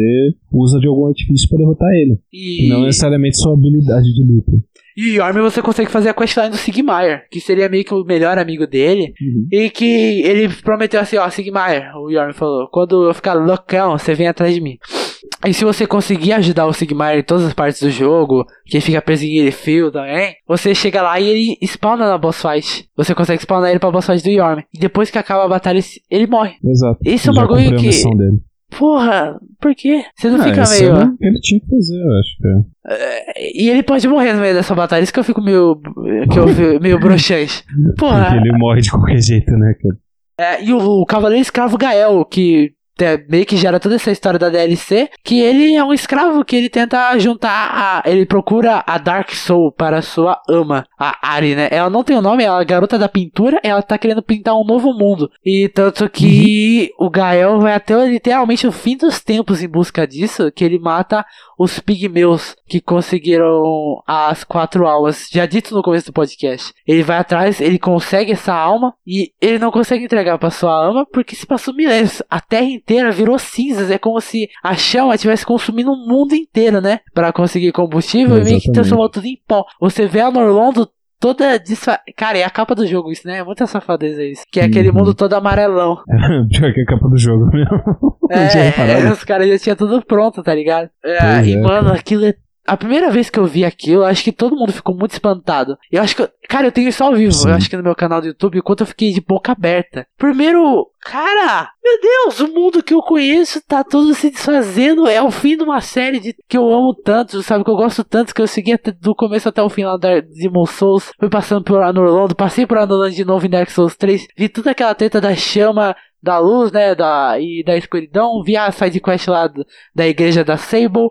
Speaker 4: usa de algum artifício pra derrotar ele.
Speaker 1: E,
Speaker 4: Não necessariamente sua habilidade de luta.
Speaker 1: e o Yorm você consegue fazer a questline do Sigmar, que seria meio que o melhor amigo dele. E que ele prometeu assim, ó, Sigmar, o Yorm falou, quando eu ficar loucão, você vem atrás de mim. E se você conseguir ajudar o Sigmar em todas as partes do jogo, que ele fica preso em Elefil também, você chega lá e ele spawna na boss fight. Você consegue spawnar ele pra boss fight do Yorm. E depois que acaba a batalha, ele morre.
Speaker 4: Exato.
Speaker 1: Esse é um bagulho que-. Porra, por quê? Você não
Speaker 4: Ah,
Speaker 1: fica
Speaker 4: esse
Speaker 1: meio...
Speaker 4: era o que ele tinha que fazer, eu acho, cara.
Speaker 1: E ele pode morrer no meio dessa batalha, isso que eu fico meio... que eu fico meio broxante. [laughs] Porra,
Speaker 4: Porque ele morre de qualquer jeito, né, cara?
Speaker 1: É, e o, o Cavaleiro Escravo Gael, que meio que gera toda essa história da DLC, que ele é um escravo que ele tenta juntar a, ele procura a Dark Soul para sua ama, a Ari, né? Ela não tem o nome, ela é a garota da pintura, ela tá querendo pintar um novo mundo. E tanto que o Gael vai até literalmente o fim dos tempos em busca disso, que ele mata os pigmeus que conseguiram as quatro almas, já dito no começo do podcast. Ele vai atrás, ele consegue essa alma e ele não consegue entregar pra sua alma porque se passou milênios. A terra inteira virou cinzas, é como se a chama estivesse consumindo o mundo inteiro, né? Pra conseguir combustível e meio que transformou tudo em pó. Você vê a Norlondo toda desfa... Cara, é a capa do jogo isso, né? É muita safadeza isso. Que é aquele
Speaker 4: Uhum.
Speaker 1: mundo todo amarelão. [laughs]
Speaker 4: Pior que a capa do jogo mesmo. [laughs]
Speaker 1: É, é, os caras já tinham tudo pronto, tá ligado? É, e,
Speaker 4: é,
Speaker 1: mano, aquilo é. A primeira vez que eu vi aquilo, eu acho que todo mundo ficou muito espantado. Eu acho que. eu- Cara, eu tenho isso ao vivo.
Speaker 4: Sim.
Speaker 1: Eu acho que no meu canal do YouTube, o quanto eu fiquei de boca aberta. Primeiro, cara, meu Deus, o mundo que eu conheço tá todo se desfazendo. É o fim de uma série de, que eu amo tanto, sabe? Que eu gosto tanto, que eu segui até- do começo até o final da Demon Souls. Fui passando por Anorlando, passei por Anorlando de novo em Dark Souls 3. Vi toda aquela treta da chama da luz, né, da, e da escuridão, vi a sidequest lá da igreja da Sable,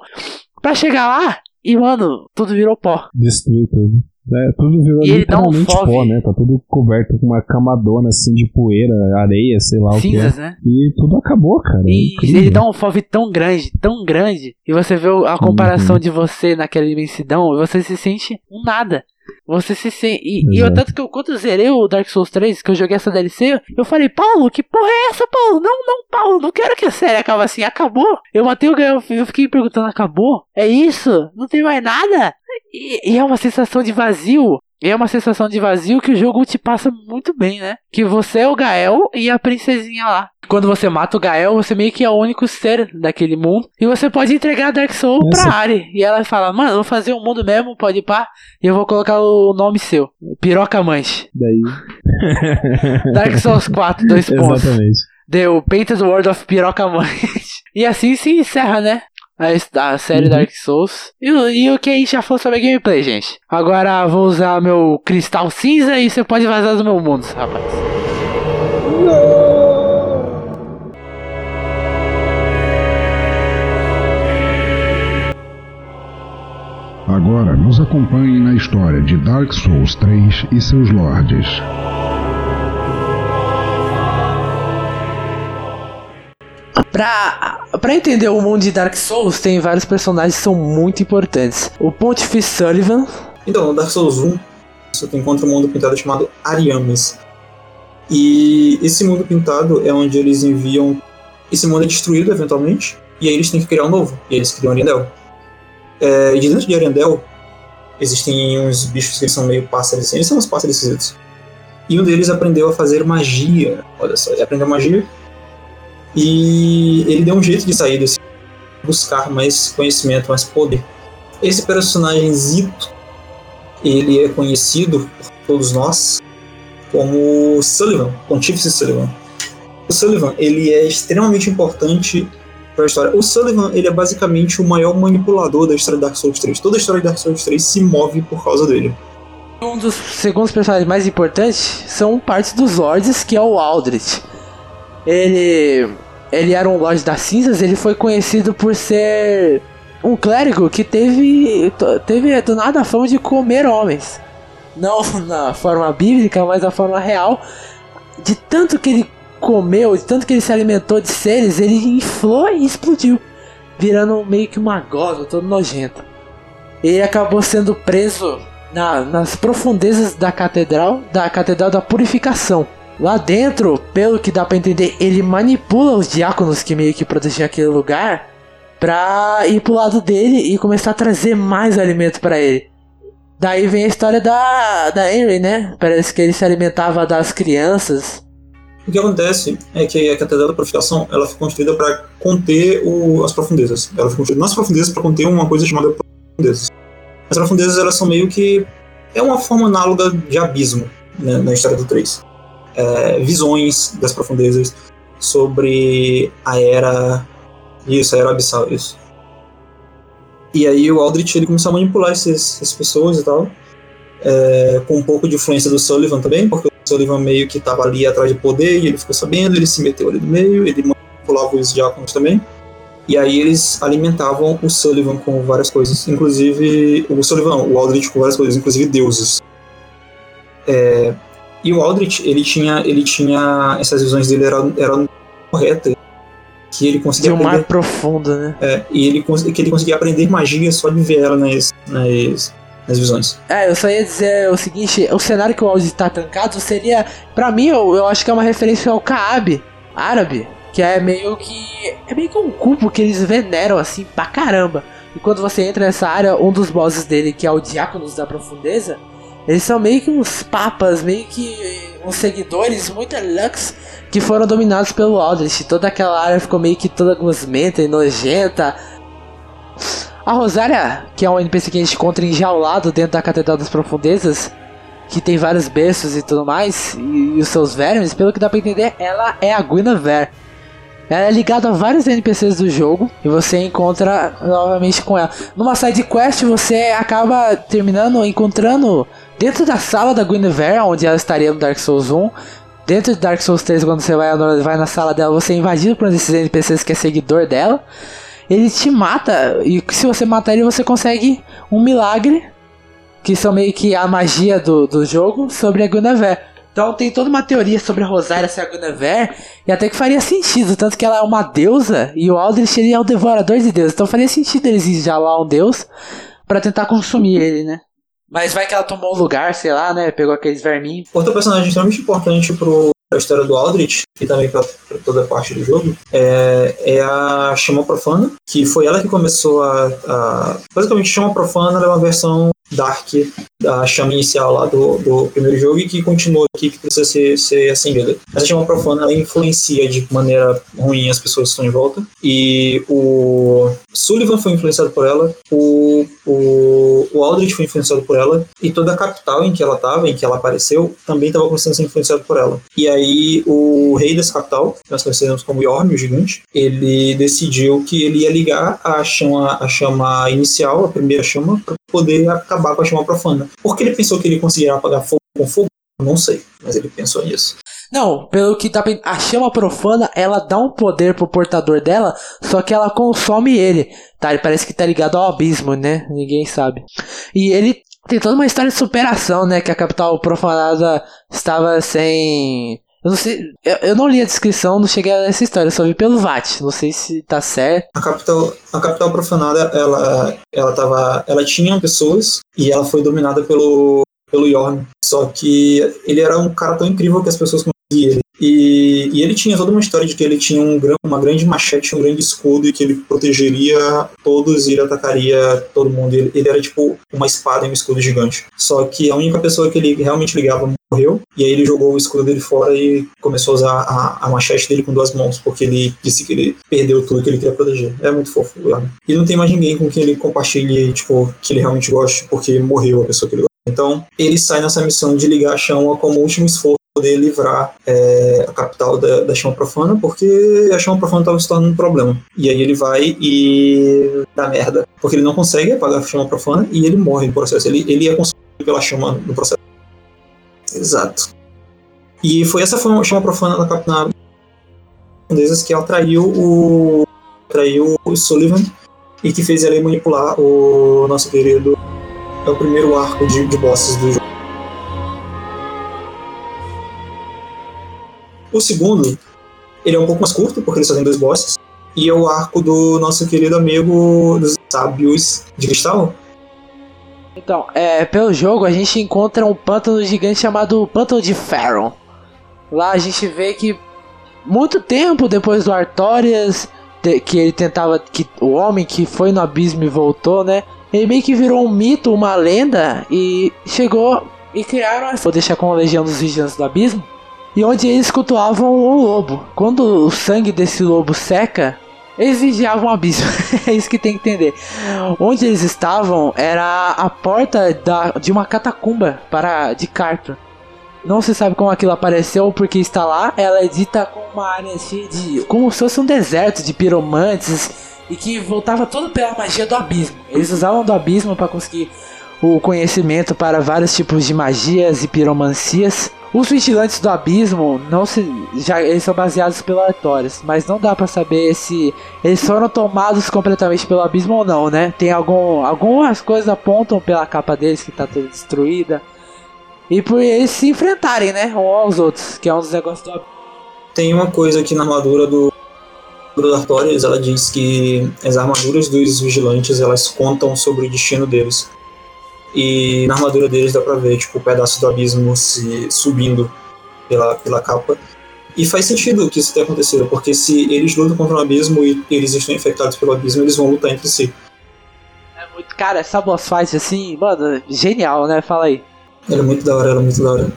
Speaker 1: pra chegar lá, e mano, tudo virou pó.
Speaker 4: Destruiu tudo. É, tudo virou
Speaker 1: E um
Speaker 4: literalmente
Speaker 1: fog.
Speaker 4: pó, né? Tá tudo coberto com uma camadona assim de poeira, areia, sei lá o que é.
Speaker 1: Cinzas, né?
Speaker 4: E tudo acabou, cara. É
Speaker 1: E
Speaker 4: incrível.
Speaker 1: ele dá um fove tão grande, tão grande, e você vê a comparação
Speaker 4: Uhum.
Speaker 1: de você naquela imensidão, e você se sente um nada. Você se sente. E, e eu, tanto que eu, quando eu zerei o Dark Souls 3, que eu joguei essa DLC, eu falei, Paulo, que porra é essa, Paulo? Não, não, Paulo, não quero que a série acabe assim. Acabou. Eu matei o Gael, eu fiquei perguntando, acabou? É isso? Não tem mais nada? E, e é uma sensação de vazio. E é uma sensação de vazio que o jogo te passa muito bem, né? Que você é o Gael e a princesinha lá. Quando você mata o Gael, você meio que é o único ser daquele mundo. E você pode entregar a Dark Soul
Speaker 4: Essa-
Speaker 1: pra Ari. E ela fala, mano, eu vou fazer um mundo mesmo, pode ir pá. E eu vou colocar o nome seu. Piroca Manche.
Speaker 4: Daí. [laughs]
Speaker 1: Dark Souls 4, dois pontos.
Speaker 4: Exatamente.
Speaker 1: Deu Painted World of Piroca Manche. [laughs] E assim se encerra, né? A, his- a série
Speaker 4: Uhum.
Speaker 1: Dark Souls. E, o- e o que a gente já falou sobre a gameplay, gente. Agora vou usar meu cristal cinza e você pode vazar do meu mundo, rapaz.
Speaker 5: Agora nos acompanhe na história de Dark Souls 3 e seus lords.
Speaker 1: Pra, pra entender o mundo de Dark Souls, tem vários personagens que são muito importantes. O Pontifício Sullivan,
Speaker 2: Então, no Dark Souls 1, você encontra um mundo pintado chamado Ariames. E esse mundo pintado é onde eles enviam. Esse mundo é destruído eventualmente, e aí eles têm que criar um novo. E eles criam Ariandel. É, e de dentro de Ariandel, existem uns bichos que são meio pássaros, assim, eles são uns pássaros esquisitos. E um deles aprendeu a fazer magia. Olha só, ele aprendeu magia. E ele deu um jeito de sair desse. buscar mais conhecimento, mais poder. Esse personagem Zito ele é conhecido por todos nós como Sullivan, Pontífice Sullivan. O Sullivan, ele é extremamente importante para a história. O Sullivan, ele é basicamente o maior manipulador da história de Dark Souls 3. Toda a história de Dark Souls 3 se move por causa dele.
Speaker 1: um dos segundos personagens mais importantes, são parte dos Lords, que é o Aldrich. Ele, ele era um Lorde das Cinzas, ele foi conhecido por ser um clérigo que teve, teve do nada a fama de comer homens. Não [laughs] na forma bíblica, mas na forma real. De tanto que ele comeu, de tanto que ele se alimentou de seres, ele inflou e explodiu. Virando meio que uma gosma, todo nojento. Ele acabou sendo preso na- nas profundezas da catedral, da catedral da purificação. Lá dentro, pelo que dá pra entender, ele manipula os diáconos que meio que protegiam aquele lugar pra ir pro lado dele e começar a trazer mais alimento pra ele. Daí vem a história da, da Henry, né? Parece que ele se alimentava das crianças.
Speaker 2: O que acontece é que a Catedral da Purificação ela foi construída para conter o- as profundezas. Ela foi construída nas profundezas para conter uma coisa chamada profundezas. As profundezas elas são meio que é uma forma análoga de abismo né, na história do 3. É, visões das profundezas sobre a era isso, a era abissal, isso. E aí o Aldrich ele começou a manipular essas pessoas e tal, é, com um pouco de influência do Sullivan também, porque o Sullivan meio que tava ali atrás de poder e ele ficou sabendo, ele se meteu ali no meio, ele manipulou manipulavam os diáconos também. E aí eles alimentavam o Sullivan com várias coisas, inclusive o Sullivan, o Aldrich com várias coisas, inclusive deuses. É, e o Aldrich, ele tinha, ele tinha essas visões dele eram, eram corretas, que ele conseguia
Speaker 1: um mar
Speaker 2: aprender,
Speaker 1: profundo, né?
Speaker 2: é, e ele que ele conseguia aprender magia só de ver ela nas, nas, nas visões.
Speaker 1: É, eu só ia dizer o seguinte, o cenário que o Aldi tá trancado seria, pra mim, eu, eu acho que é uma referência ao Kaab, árabe, que é meio que é meio que um cubo que eles veneram assim pra caramba. E quando você entra nessa área, um dos bosses dele, que é o Diáconos da Profundeza, eles são meio que uns papas, meio que uns seguidores muito lux que foram dominados pelo Aldrich. Toda aquela área ficou meio que toda gosmenta e nojenta. A Rosária, que é um NPC que a gente encontra enjaulado dentro da Catedral das Profundezas, que tem vários berços e tudo mais, e, e os seus vermes, pelo que dá pra entender, ela é a Guinevere. Ela é ligada a vários NPCs do jogo e você encontra novamente com ela. Numa side quest você acaba terminando encontrando dentro da sala da Guinevere, onde ela estaria no Dark Souls 1. Dentro de Dark Souls 3, quando você vai, vai na sala dela, você é invadido por um desses NPCs que é seguidor dela. Ele te mata e se você matar ele, você consegue um milagre, que são meio que a magia do, do jogo, sobre a Guinevere. Então tem toda uma teoria sobre a Rosária ser a Guinevere, e até que faria sentido, tanto que ela é uma deusa e o Aldrich ele é o devorador de deuses. Então faria sentido eles enjalar um deus pra tentar consumir ele, né? Mas vai que ela tomou o lugar, sei lá, né? Pegou aqueles verminhos.
Speaker 2: Outro personagem extremamente importante pro a história do Aldrich, e também para toda a parte do jogo, é, é a Chama Profana, que foi ela que começou a, a. Basicamente, Chama Profana é uma versão Dark da chama inicial lá do, do primeiro jogo e que continua aqui, que precisa ser, ser acendida. Essa chama profana ela influencia de maneira ruim as pessoas que estão em volta. E o Sullivan foi influenciado por ela, o, o, o Aldrich foi influenciado por ela, e toda a capital em que ela estava, em que ela apareceu, também estava começando a ser influenciado por ela. E aí o rei dessa capital, que nós conhecemos como Yorm, o gigante, ele decidiu que ele ia ligar a chama, a chama inicial, a primeira chama, poder acabar com a chama profana. Por que ele pensou que ele conseguiria apagar fogo com fogo? Não sei, mas ele pensou nisso.
Speaker 1: Não, pelo que tá a chama profana, ela dá um poder pro portador dela, só que ela consome ele. Tá, ele parece que tá ligado ao abismo, né? Ninguém sabe. E ele tem toda uma história de superação, né? Que a capital profanada estava sem. Eu não sei. Eu, eu não li a descrição, não cheguei nessa história, só vi pelo VAT. Não sei se tá certo.
Speaker 2: A capital, a capital profanada, ela, ela tava, ela tinha pessoas e ela foi dominada pelo pelo Yorn. Só que ele era um cara tão incrível que as pessoas conheciam ele. E, e ele tinha toda uma história de que ele tinha um, uma grande machete, um grande escudo e que ele protegeria todos e ele atacaria todo mundo. Ele, ele era tipo uma espada e um escudo gigante. Só que a única pessoa que ele realmente ligava morreu. E aí ele jogou o escudo dele fora e começou a usar a, a machete dele com duas mãos, porque ele disse que ele perdeu tudo que ele queria proteger. É muito fofo, Yorn. E não tem mais ninguém com quem ele compartilhe, tipo, que ele realmente goste, porque morreu a pessoa que ele gosta. Então, ele sai nessa missão de ligar a chama como último esforço poder livrar é, a capital da, da chama profana, porque a chama profana estava se tornando um problema. E aí ele vai e dá merda, porque ele não consegue apagar a chama profana e ele morre no processo. Ele, ele é consumido pela chama no processo. Exato. E foi essa forma- chama profana na cap- na profundezas que atraiu o atraiu o Sullivan e que fez ele manipular o nosso querido é o primeiro arco de, de bosses do jogo. O segundo, ele é um pouco mais curto, porque ele só tem dois bosses. E é o arco do nosso querido amigo dos sábios de cristal.
Speaker 1: Então, é, pelo jogo a gente encontra um pântano gigante chamado Pântano de Pharaon. Lá a gente vê que muito tempo depois do Artorias, que ele tentava que o homem que foi no abismo e voltou, né? Ele meio que virou um mito, uma lenda e chegou e criaram vou deixar com a Legião dos Vigilantes do Abismo, e onde eles cultuavam um lobo. Quando o sangue desse lobo seca, eles vigiavam o abismo. [laughs] é isso que tem que entender. Onde eles estavam era a porta da, de uma catacumba para de Carto. Não se sabe como aquilo apareceu, porque está lá. Ela é dita como uma área cheia de. como se fosse um deserto de piromantes e que voltava todo pela magia do abismo. Eles usavam do abismo para conseguir o conhecimento para vários tipos de magias e piromancias. Os vigilantes do abismo não se já eles são baseados pela Artorias, mas não dá pra saber se eles foram tomados completamente pelo abismo ou não, né? Tem algum algumas coisas apontam pela capa deles que tá toda destruída. E por eles se enfrentarem, né, uns aos outros, que é um dos negócios do abismo.
Speaker 2: Tem uma coisa aqui na armadura do do Artorias, ela diz que as armaduras dos vigilantes, elas contam sobre o destino deles. E na armadura deles dá pra ver, tipo, o pedaço do abismo se subindo pela, pela capa. E faz sentido que isso tenha acontecido, porque se eles lutam contra um abismo e eles estão infectados pelo abismo, eles vão lutar entre si.
Speaker 1: É muito, cara, essa boss fight assim, mano, genial, né? Fala aí.
Speaker 2: Ela é muito da hora, ela é muito da hora.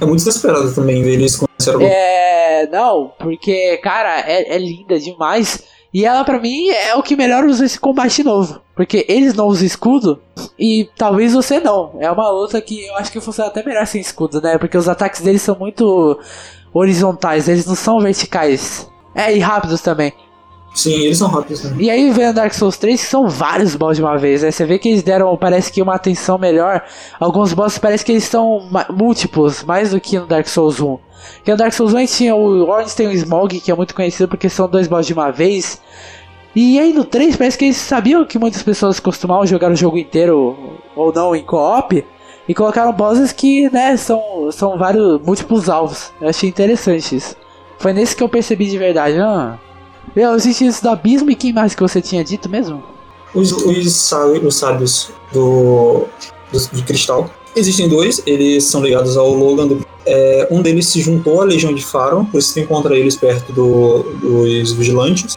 Speaker 2: É muito desesperado também ver eles com argumento.
Speaker 1: É, não, porque, cara, é, é linda demais. E ela, pra mim, é o que melhor usa esse combate novo. Porque eles não usam escudo e talvez você não. É uma luta que eu acho que funciona até melhor sem escudo, né? Porque os ataques deles são muito horizontais, eles não são verticais. É, e rápidos também.
Speaker 2: Sim, eles são rápidos né?
Speaker 1: E aí vem Dark Souls 3, que são vários boss de uma vez, né? Você vê que eles deram, parece que uma atenção melhor. Alguns bosses parece que eles são múltiplos, mais do que no Dark Souls 1. Porque no Dark Souls 1 a gente tinha o Ornstein e o Smog, que é muito conhecido porque são dois bosses de uma vez. E aí no 3 parece que eles sabiam que muitas pessoas costumavam jogar o jogo inteiro ou não em co-op. E colocaram bosses que, né, são, são vários múltiplos alvos. Eu achei interessante isso. Foi nesse que eu percebi de verdade. Ah, meu, existe isso do abismo e quem mais que você tinha dito mesmo?
Speaker 2: Os, os, sábios, os sábios do, do, de cristal. Existem dois, eles são ligados ao Logan. do- é, um deles se juntou à Legião de Faron, por isso tu encontra eles perto do, dos vigilantes.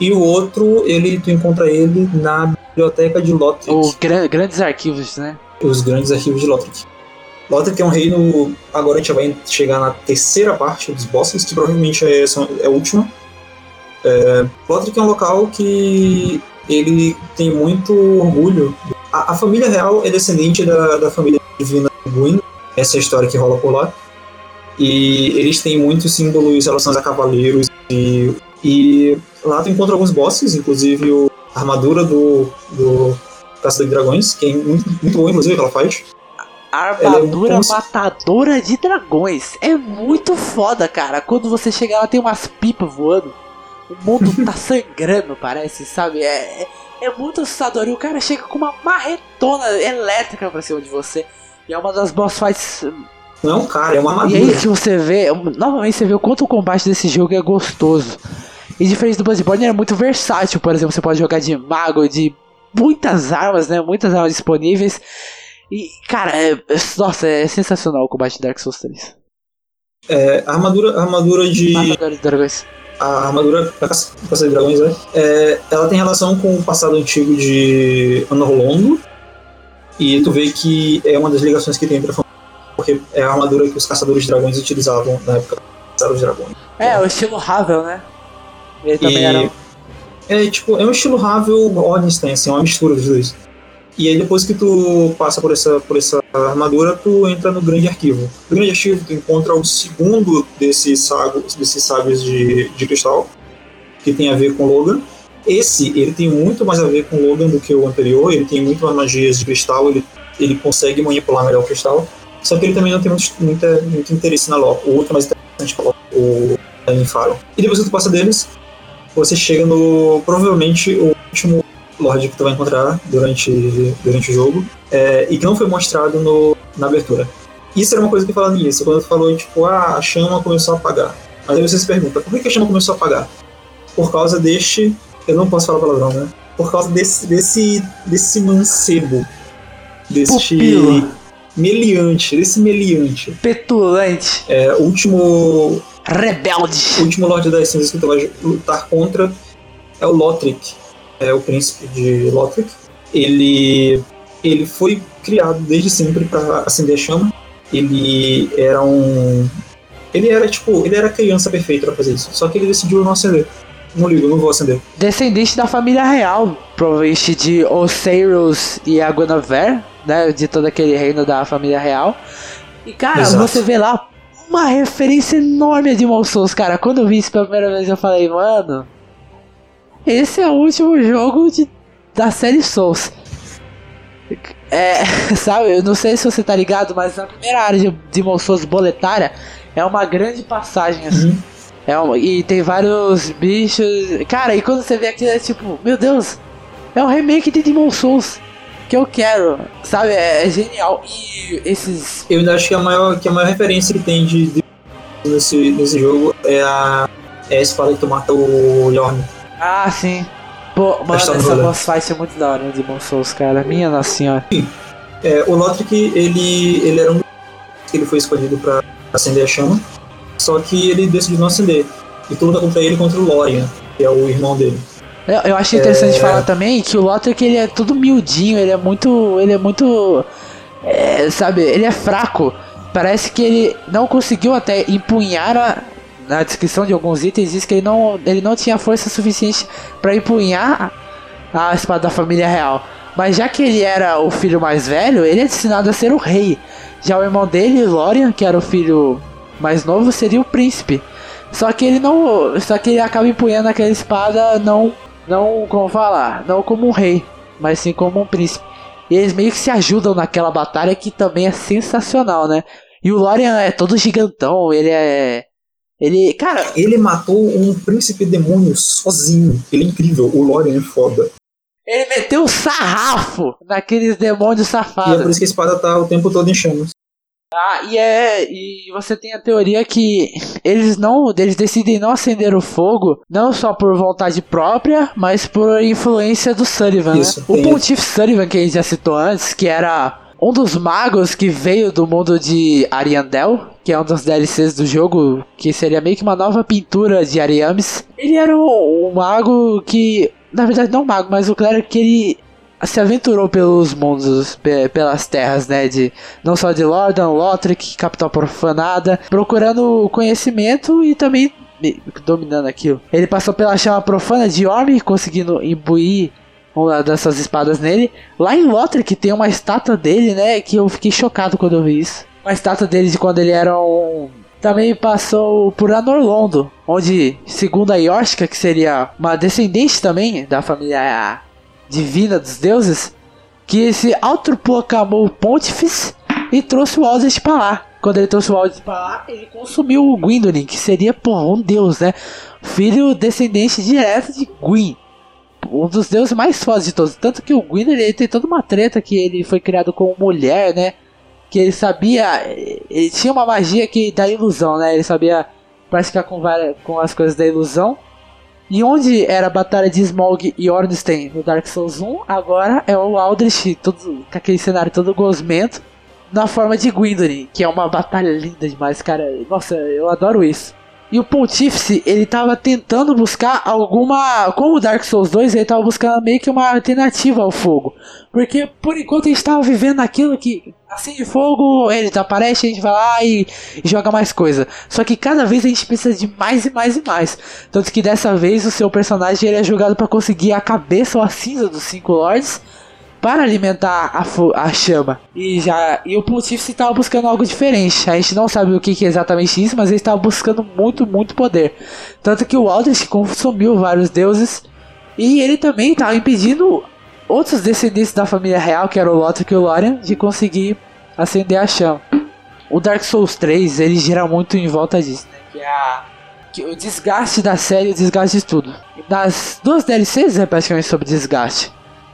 Speaker 2: E o outro, ele, tu encontra ele na biblioteca de Lothric,
Speaker 1: Os gran- grandes arquivos, né?
Speaker 2: os grandes arquivos de Lothric. Lothric é um reino. Agora a gente vai chegar na terceira parte dos bosses, que provavelmente é, são- é a última. É, é um local que ele tem muito orgulho. A, a família real é descendente da, da família divina Gwyn, essa é a história que rola por lá. E eles têm muitos símbolos relacionados a cavaleiros. E, e lá tu encontra alguns bosses, inclusive o, a armadura do, do Caça de Dragões, que é muito, muito boa, inclusive, que ela faz.
Speaker 1: Armadura
Speaker 2: como se-
Speaker 1: matadora de dragões. É muito foda, cara. Quando você chega lá, tem umas pipas voando. O mundo tá sangrando, parece, sabe? É, é, é muito assustador. E o cara chega com uma marretona elétrica pra cima de você. E é uma das boss fights
Speaker 2: Não é um cara, é uma
Speaker 1: E
Speaker 2: armadura.
Speaker 1: aí que você vê, novamente você vê o quanto o combate desse jogo é gostoso. E diferente do Bloodborne, ele é muito versátil, por exemplo, você pode jogar de mago, de muitas armas, né? Muitas armas disponíveis. E, cara, é, é- nossa, é sensacional o combate de Dark Souls 3.
Speaker 2: É, armadura, armadura de.
Speaker 1: Matadores de dragões.
Speaker 2: A armadura da Caça Caça de Dragões, né? É, ela tem relação com o passado antigo de Anorlondo. E tu vê que é uma das ligações que tem pra família. Porque é a armadura que os caçadores de dragões utilizavam na época que caçaram os dragões.
Speaker 1: É, o estilo Ravel, né? Ele também
Speaker 2: E-
Speaker 1: era.
Speaker 2: É tipo, é um estilo Ravel Ornstein, assim, é uma mistura dos dois. E aí depois que tu passa por essa, por essa armadura, tu entra no grande arquivo. No grande arquivo tu encontra o segundo desses sagos, desses sábios de, de cristal, que tem a ver com Logan. Esse, ele tem muito mais a ver com Logan do que o anterior, ele tem muito mais magias de cristal, ele, ele consegue manipular melhor o cristal. Só que ele também não tem muito, muita, muito interesse na lore. O outro é mais interessante lore, o Faro. E depois que tu passa deles, você chega no provavelmente o último Lorde que tu vai encontrar durante, durante o jogo é, e que não foi mostrado no, na abertura. Isso era uma coisa que eu falava nisso, quando tu falou, tipo, ah, a chama começou a apagar. Mas aí você se pergunta, por que a chama começou a apagar? Por causa deste. Eu não posso falar palavrão, né? Por causa desse, desse, desse mancebo. Deste.
Speaker 1: Pupilo.
Speaker 2: Meliante, desse meliante.
Speaker 1: Petulante.
Speaker 2: É, o último o
Speaker 1: Rebelde.
Speaker 2: último Lorde das Cinzas que tu vai lutar contra é o Lothric, é o príncipe de Lothric. Ele, ele foi criado desde sempre para acender a chama. Ele era um. Ele era tipo. Ele era criança perfeita para fazer isso. Só que ele decidiu não acender. Não ligo, não vou acender.
Speaker 1: Descendente da família real, provavelmente de Osiris e a Guinevere, né? De todo aquele reino da família real. E cara,
Speaker 2: Exato.
Speaker 1: você vê lá uma referência enorme a Demon Souls, cara. Quando eu vi isso pela primeira vez, eu falei, mano, esse é o último jogo de, da série Souls. É, [laughs] sabe, eu não sei se você tá ligado, mas a primeira área de Demon Souls boletária é uma grande passagem, assim.
Speaker 2: Uhum.
Speaker 1: É uma, e tem vários bichos. Cara, e quando você vê aquilo é tipo, meu Deus, é um remake de Demon Souls que eu quero, sabe? É, é genial. E esses.
Speaker 2: Eu ainda acho que a maior, que a maior referência que tem de, de- nesse, nesse jogo é a, é a espada que tu mata o Yorn.
Speaker 1: Ah, sim. Pô, mano,
Speaker 2: Essa
Speaker 1: essa
Speaker 2: rola.
Speaker 1: boss fight é muito da hora no Demon Souls, cara. Minha nossa senhora.
Speaker 2: É, o Lothric, ele, ele era um ele foi escolhido pra acender a chama, só que ele decidiu não acender. E tu luta contra ele contra o Lorian, que é o irmão dele.
Speaker 1: Eu, eu acho interessante
Speaker 2: É.
Speaker 1: falar também que o Lothric ele é tudo miudinho, ele é muito. Ele é muito. é, sabe, ele é fraco. Parece que ele não conseguiu até empunhar a. Na descrição de alguns itens diz que ele não, ele não tinha força suficiente para empunhar a espada da família real. Mas já que ele era o filho mais velho, ele é destinado a ser o rei. Já o irmão dele, Lorian, que era o filho mais novo, seria o príncipe. Só que ele não. Só que ele acaba empunhando aquela espada não. Não como falar, não como um rei, mas sim como um príncipe. E eles meio que se ajudam naquela batalha que também é sensacional, né? E o Lorian é todo gigantão, ele é. Ele. Cara,
Speaker 2: Ele matou um príncipe demônio sozinho. Ele é incrível, o Lorian é foda.
Speaker 1: ele meteu o sarrafo naqueles demônios
Speaker 2: E é
Speaker 1: safados.
Speaker 2: por isso que a espada tá o tempo todo em chamas.
Speaker 1: Ah, e é. E você tem a teoria que eles não. Eles decidem não acender o fogo, não só por vontade própria, mas por influência do Sullivan,
Speaker 2: Isso,
Speaker 1: né? O Pontífice Sullivan, que a gente já citou antes, que era um dos magos que veio do mundo de Ariandel, que é um dos DLCs do jogo, que seria meio que uma nova pintura de Ariames. Ele era um, um mago que. Na verdade, não um mago, mas o clérigo que ele se aventurou pelos mundos, pe- pelas terras, né? De não só de Lordan, Lothric, Capital Profanada, procurando conhecimento e também dominando aquilo. Ele passou pela chama profana de Orm, conseguindo imbuir uma dessas espadas nele. Lá em Lothric tem uma estátua dele, né? Que eu fiquei chocado quando eu vi isso. Uma estátua dele de quando ele era um. Também passou por Anorlondo, onde, segundo a Yorshka, que seria uma descendente também da família divina dos deuses, que se autoproclamou Pontífice e trouxe o Aldrich pra lá. Quando ele trouxe o Aldrich pra lá, ele consumiu o Gwyndolin, que seria, pô, um deus, né? Filho descendente direto de Gwyn. Um dos deuses mais fodas de todos. Tanto que o Gwyndolin ele tem toda uma treta que ele foi criado como mulher, né? Que ele sabia. Ele tinha uma magia que da ilusão, né? Ele sabia praticar com, várias, com as coisas da ilusão. E onde era a batalha de Smaug e Ornstein no Dark Souls 1, agora é o Aldrich, todo, com aquele cenário todo gosmento, na forma de Gwyndolin, que é uma batalha linda demais, cara. Nossa, eu adoro isso. E o Pontífice, ele tava tentando buscar alguma. Como o Dark Souls 2, ele tava buscando meio que uma alternativa ao fogo. Porque por enquanto a gente vivendo aquilo que acende fogo, ele desaparece, a gente vai lá e, e joga mais coisa. Só que cada vez a gente precisa de mais e mais e mais. Tanto que dessa vez o seu personagem ele é jogado para conseguir a cabeça ou a cinza dos cinco lords para alimentar a, a chama. E já e o Pontífice estava buscando algo diferente. A gente não sabe o que, que é exatamente isso, mas ele estava buscando muito, muito poder. Tanto que o Aldrich consumiu vários deuses e ele também estava impedindo outros descendentes da família real, que era o Lothric e o Lorian, de conseguir acender a chama. O Dark Souls 3, ele gira muito em volta disso, né? Que é a que o desgaste da série o desgaste de tudo. Nas duas DLCs é praticamente sobre desgaste.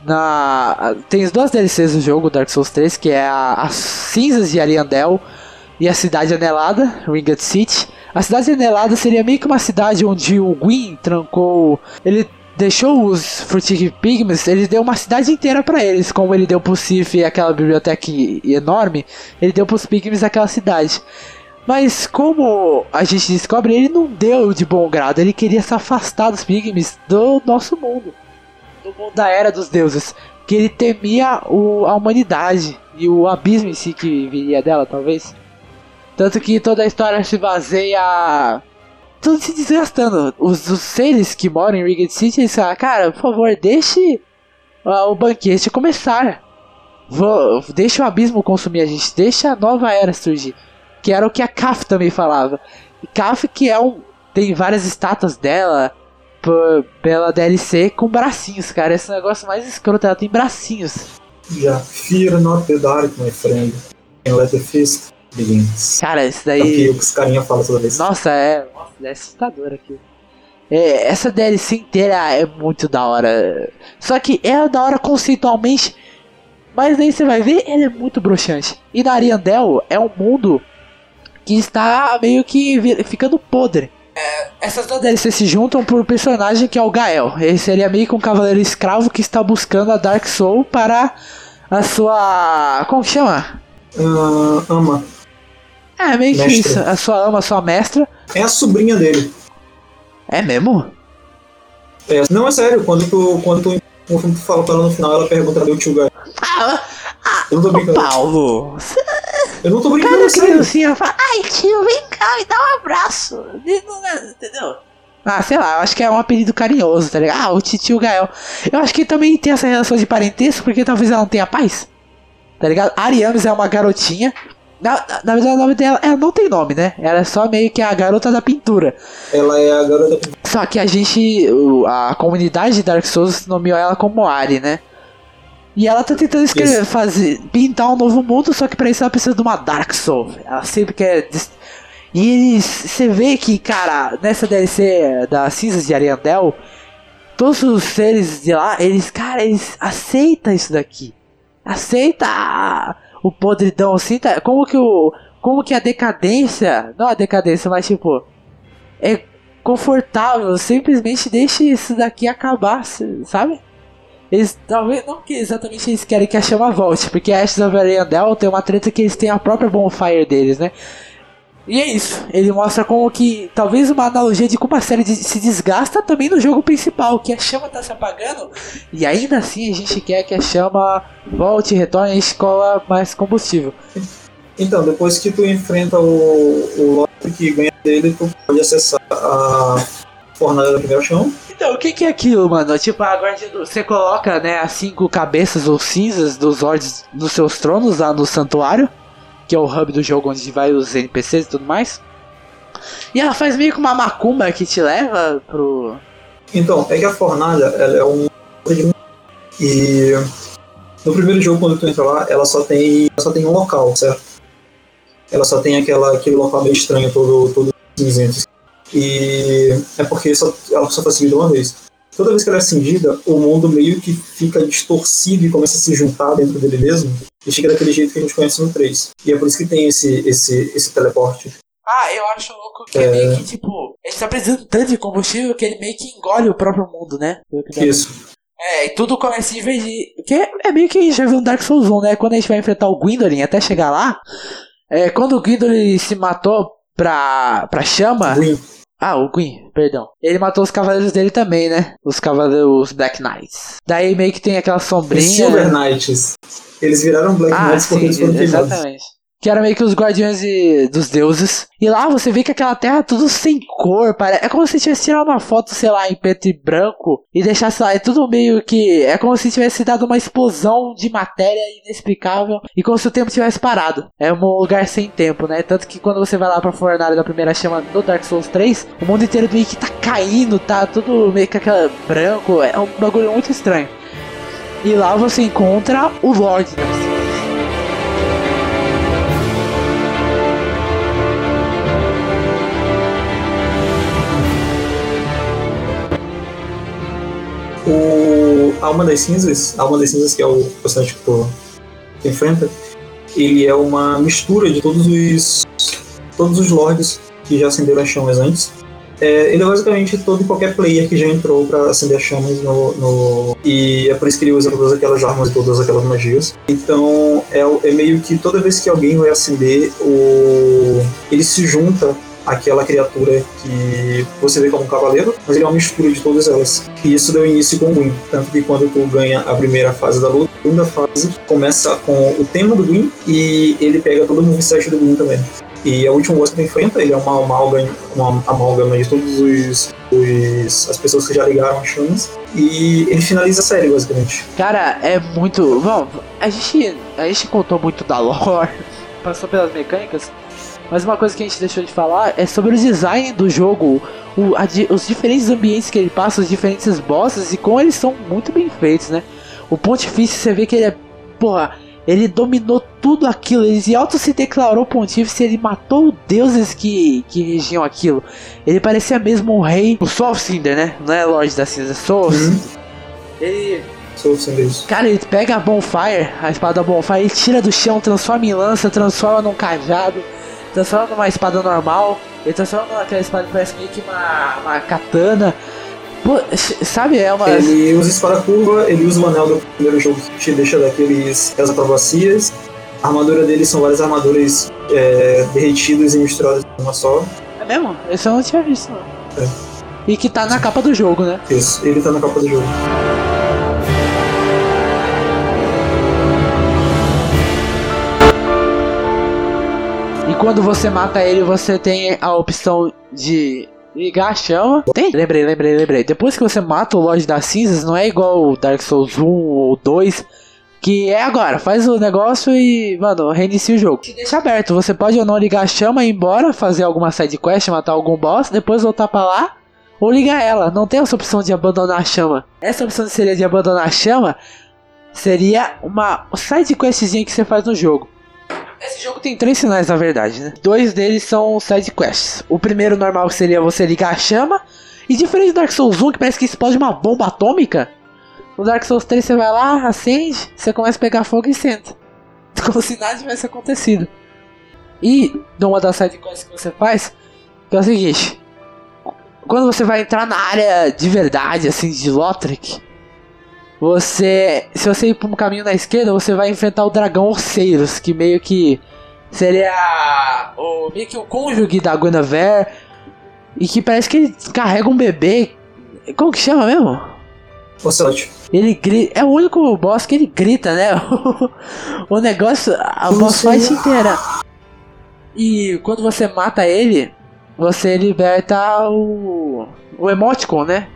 Speaker 1: Na, tem as duas DLCs do jogo, Dark Souls 3, que é as cinzas de Ariandel e a cidade anelada, Ringed City. A cidade anelada seria meio que uma cidade onde o Gwyn trancou. Ele deixou os Frutic Pygmies, ele deu uma cidade inteira pra eles, como ele deu pro Sif aquela biblioteca enorme, ele deu pros Pygmies aquela cidade. Mas como a gente descobre, ele não deu de bom grado, ele queria se afastar dos Pygmies do nosso mundo, do da Era dos Deuses, que ele temia o, a humanidade e o abismo em si que viria dela, talvez. Tanto que toda a história se baseia tudo se desgastando. Os, os seres que moram em Rigged City, eles falam, cara, por favor, deixe ah, o banquete começar. Vou, deixa o abismo consumir a gente, deixa a nova era surgir. Que era o que a Kaf também falava. Kaf que é um. Tem várias estátuas dela por- pela DLC com bracinhos, cara. Esse negócio mais escroto, ela tem bracinhos.
Speaker 2: Já. Fear not the dark, my friend. And let the begins.
Speaker 1: Cara, isso
Speaker 2: É o
Speaker 1: daí.
Speaker 2: que os carinha falam toda vez.
Speaker 1: Nossa, é. Nossa, é assustador aqui. É, essa DLC inteira é muito da hora. Só que é da hora conceitualmente. Mas aí você vai ver, ele é muito broxante. E na Ariandel é um mundo que está meio que ficando podre. É, essas duas DLCs se juntam por um personagem que é o Gael. Ele seria meio que um cavaleiro escravo que está buscando a Dark Soul para a sua. Como que chama?
Speaker 2: Ah, ama.
Speaker 1: É, meio que isso. A sua ama, a sua mestra.
Speaker 2: É a sobrinha dele.
Speaker 1: É mesmo?
Speaker 2: É, não, é sério. Quando tu, quando tu, quando tu fala pra ela no final, ela pergunta cadê o tio Gael.
Speaker 1: Ah,
Speaker 2: Eu não tô brincando.
Speaker 1: Paulo,
Speaker 2: Eu não tô brincando,
Speaker 1: cada
Speaker 2: sério.
Speaker 1: criancinha fala, ai tio, vem cá, me dá um abraço. Entendeu? Ah, sei lá, eu acho que é um apelido carinhoso, tá ligado? Ah, o tio Gael. Eu acho que também tem essa relação de parentesco, porque talvez ela não tenha paz. Tá ligado? Ariames é uma garotinha. Na, na, na verdade, o nome dela, ela não tem nome, né? Ela é só meio que a garota da pintura.
Speaker 2: Ela é a garota.
Speaker 1: Só que a gente, a comunidade de Dark Souls nomeou ela como Ari, né? E ela tá tentando escrever, fazer, pintar um novo mundo, só que pra isso ela precisa de uma Dark Soul. Ela sempre quer. E eles, você vê que, cara, nessa DLC das Cinzas de Ariandel, todos os seres de lá, eles, cara, eles aceitam isso daqui. Aceita o podridão, assim, tá? Como que o. Como que a decadência. Não a decadência, mas tipo. É confortável, simplesmente deixe isso daqui acabar, sabe? Eles talvez não que exatamente eles querem que a chama volte, porque Ashes of Ariandel tem uma treta que eles têm a própria bonfire deles, né? E é isso, ele mostra como que talvez uma analogia de como a série de- se desgasta também no jogo principal, que a chama tá se apagando e ainda assim a gente quer que a chama volte, retorne e escola mais combustível.
Speaker 2: Então, depois que tu enfrenta o, o Loki que ganha dele, tu pode acessar a fornalha da primeira chão.
Speaker 1: Então, o que, que é aquilo, mano? Tipo, a guardia do... Você coloca, né, as cinco cabeças ou cinzas dos Zords nos seus tronos lá no santuário, que é o hub do jogo onde vai os NPCs e tudo mais. E ela faz meio que uma macumba que te leva pro.
Speaker 2: Então, é que a fornalha, ela é um... E no primeiro jogo, quando tu entra lá, ela só tem, ela só tem um local, certo? Ela só tem aquela, aquele local meio estranho, todo, todo cinzento. E é porque só, ela só foi acendida uma vez. Toda vez que ela é acendida, o mundo meio que fica distorcido e começa a se juntar dentro dele mesmo. E fica daquele jeito que a gente conhece no 3. E é por isso que tem esse, esse, esse teleporte.
Speaker 1: Ah, eu acho louco que é, meio que, tipo, ele tá precisando tanto de combustível que ele meio que engole o próprio mundo, né?
Speaker 2: Isso.
Speaker 1: É, e tudo começa a divergir. Que é, é meio que a gente já viu no Dark Souls 1, né? Quando a gente vai enfrentar o Gwendolyn até chegar lá. É, quando o Gwendolyn se matou pra, pra chama.
Speaker 2: Ruim.
Speaker 1: Ah, o Gwyn, perdão. Ele matou os cavaleiros dele também, né? Os cavaleiros Black Knights. Daí meio que tem aquela
Speaker 2: Os
Speaker 1: sombrinha.
Speaker 2: Silver Knights. Eles viraram Black
Speaker 1: Ah,
Speaker 2: Knights porque
Speaker 1: sim,
Speaker 2: eles foram queimados.
Speaker 1: Que era meio que os guardiões de- dos deuses. E lá você vê que aquela terra é tudo sem cor. Pare... É como se tivesse tirado uma foto, sei lá, em preto e branco. E deixasse lá. É tudo meio que. É como se tivesse dado uma explosão de matéria inexplicável. E como se o tempo tivesse parado. É um lugar sem tempo, né? Tanto que quando você vai lá pra fornalha da primeira chama do Dark Souls 3, o mundo inteiro meio que tá caindo, tá tudo meio que aquela branco. É um bagulho muito estranho. E lá você encontra o Lorde Souls.
Speaker 2: O Alma das Cinzas, Alma das Cinzas, que é o personagem que tu, enfrenta, ele é uma mistura de todos os todos os lords que já acenderam as chamas antes. É, ele é basicamente todo e qualquer player que já entrou pra acender as chamas no, no- E é por isso que ele usa todas aquelas armas e todas aquelas magias. Então é, é meio que toda vez que alguém vai acender, o... ele se junta àquela criatura que você vê como um cavaleiro, mas ele é uma mistura de todas elas. E isso deu início com o Gwyn. Tanto que quando tu ganha a primeira fase da luta, a segunda fase começa com o tema do Gwyn e ele pega todo o moveset do Gwyn também. E a última boss que tu enfrenta, ele é uma amálgama, uma amálgama de todos os, os- as pessoas que já ligaram as chamas. E ele finaliza a série, basicamente.
Speaker 1: Cara, é muito. Bom, a gente, a gente contou muito da lore, [laughs] passou pelas mecânicas, mas uma coisa que a gente deixou de falar é sobre o design do jogo, o, a os diferentes ambientes que ele passa, os diferentes bosses e como eles são muito bem feitos, né? O Pontifício, você vê que ele é porra, ele dominou tudo aquilo, ele se auto se declarou pontífice, ele matou deuses que, que regiam aquilo. Ele parecia mesmo um rei, o Soul Cinder, né? Não é Lorde da Cinza, Soul
Speaker 2: Uhum.
Speaker 1: Ele. Cara, ele pega a Bonfire, a espada Bonfire, ele tira do chão, transforma em lança, transforma num cajado, transforma numa espada normal, ele transforma naquela espada que parece meio que uma, uma katana. Pô, sabe, é uma.
Speaker 2: Ele usa espada curva, ele usa o anel do primeiro jogo que te deixa daqueles, aquelas acrobacias. A armadura dele são várias armaduras é, derretidas e misturadas em uma só.
Speaker 1: É mesmo? Esse eu não tinha visto, não.
Speaker 2: É.
Speaker 1: E que tá na capa do jogo, né?
Speaker 2: Isso, ele tá na capa do jogo.
Speaker 1: Quando você mata ele, você tem a opção de ligar a chama. Tem? Lembrei, lembrei, lembrei. Depois que você mata o Lorde das Cinzas, não é igual o Dark Souls 1 ou 2. Que é agora, faz o negócio e, mano, reinicia o jogo. Te deixa aberto, você pode ou não ligar a chama e ir embora, fazer alguma side quest, matar algum boss, depois voltar pra lá, ou ligar ela. Não tem essa opção de abandonar a chama. Essa opção seria de abandonar a chama, seria uma side questzinha que você faz no jogo. Esse jogo tem três sinais, na verdade, né? Dois deles são side quests. O primeiro normal seria você ligar a chama. E diferente do Dark Souls 1, que parece que explode uma bomba atômica. No Dark Souls 3 você vai lá, acende, você começa a pegar fogo e senta. [laughs] Como se nada tivesse acontecido. E numa das side quests que você faz, que é o seguinte. Quando você vai entrar na área de verdade, assim, de Lothric, você, se você ir para um caminho na esquerda, você vai enfrentar o dragão Orceiros, que meio que seria o meio que o cônjuge da Guinevere e que parece que ele carrega um bebê. Como que chama mesmo?
Speaker 2: Ocelote.
Speaker 1: Ele grita, é o único boss que ele grita, né? [laughs] o negócio, a boss fight inteira. E quando você mata ele, você liberta o o emoticon, né?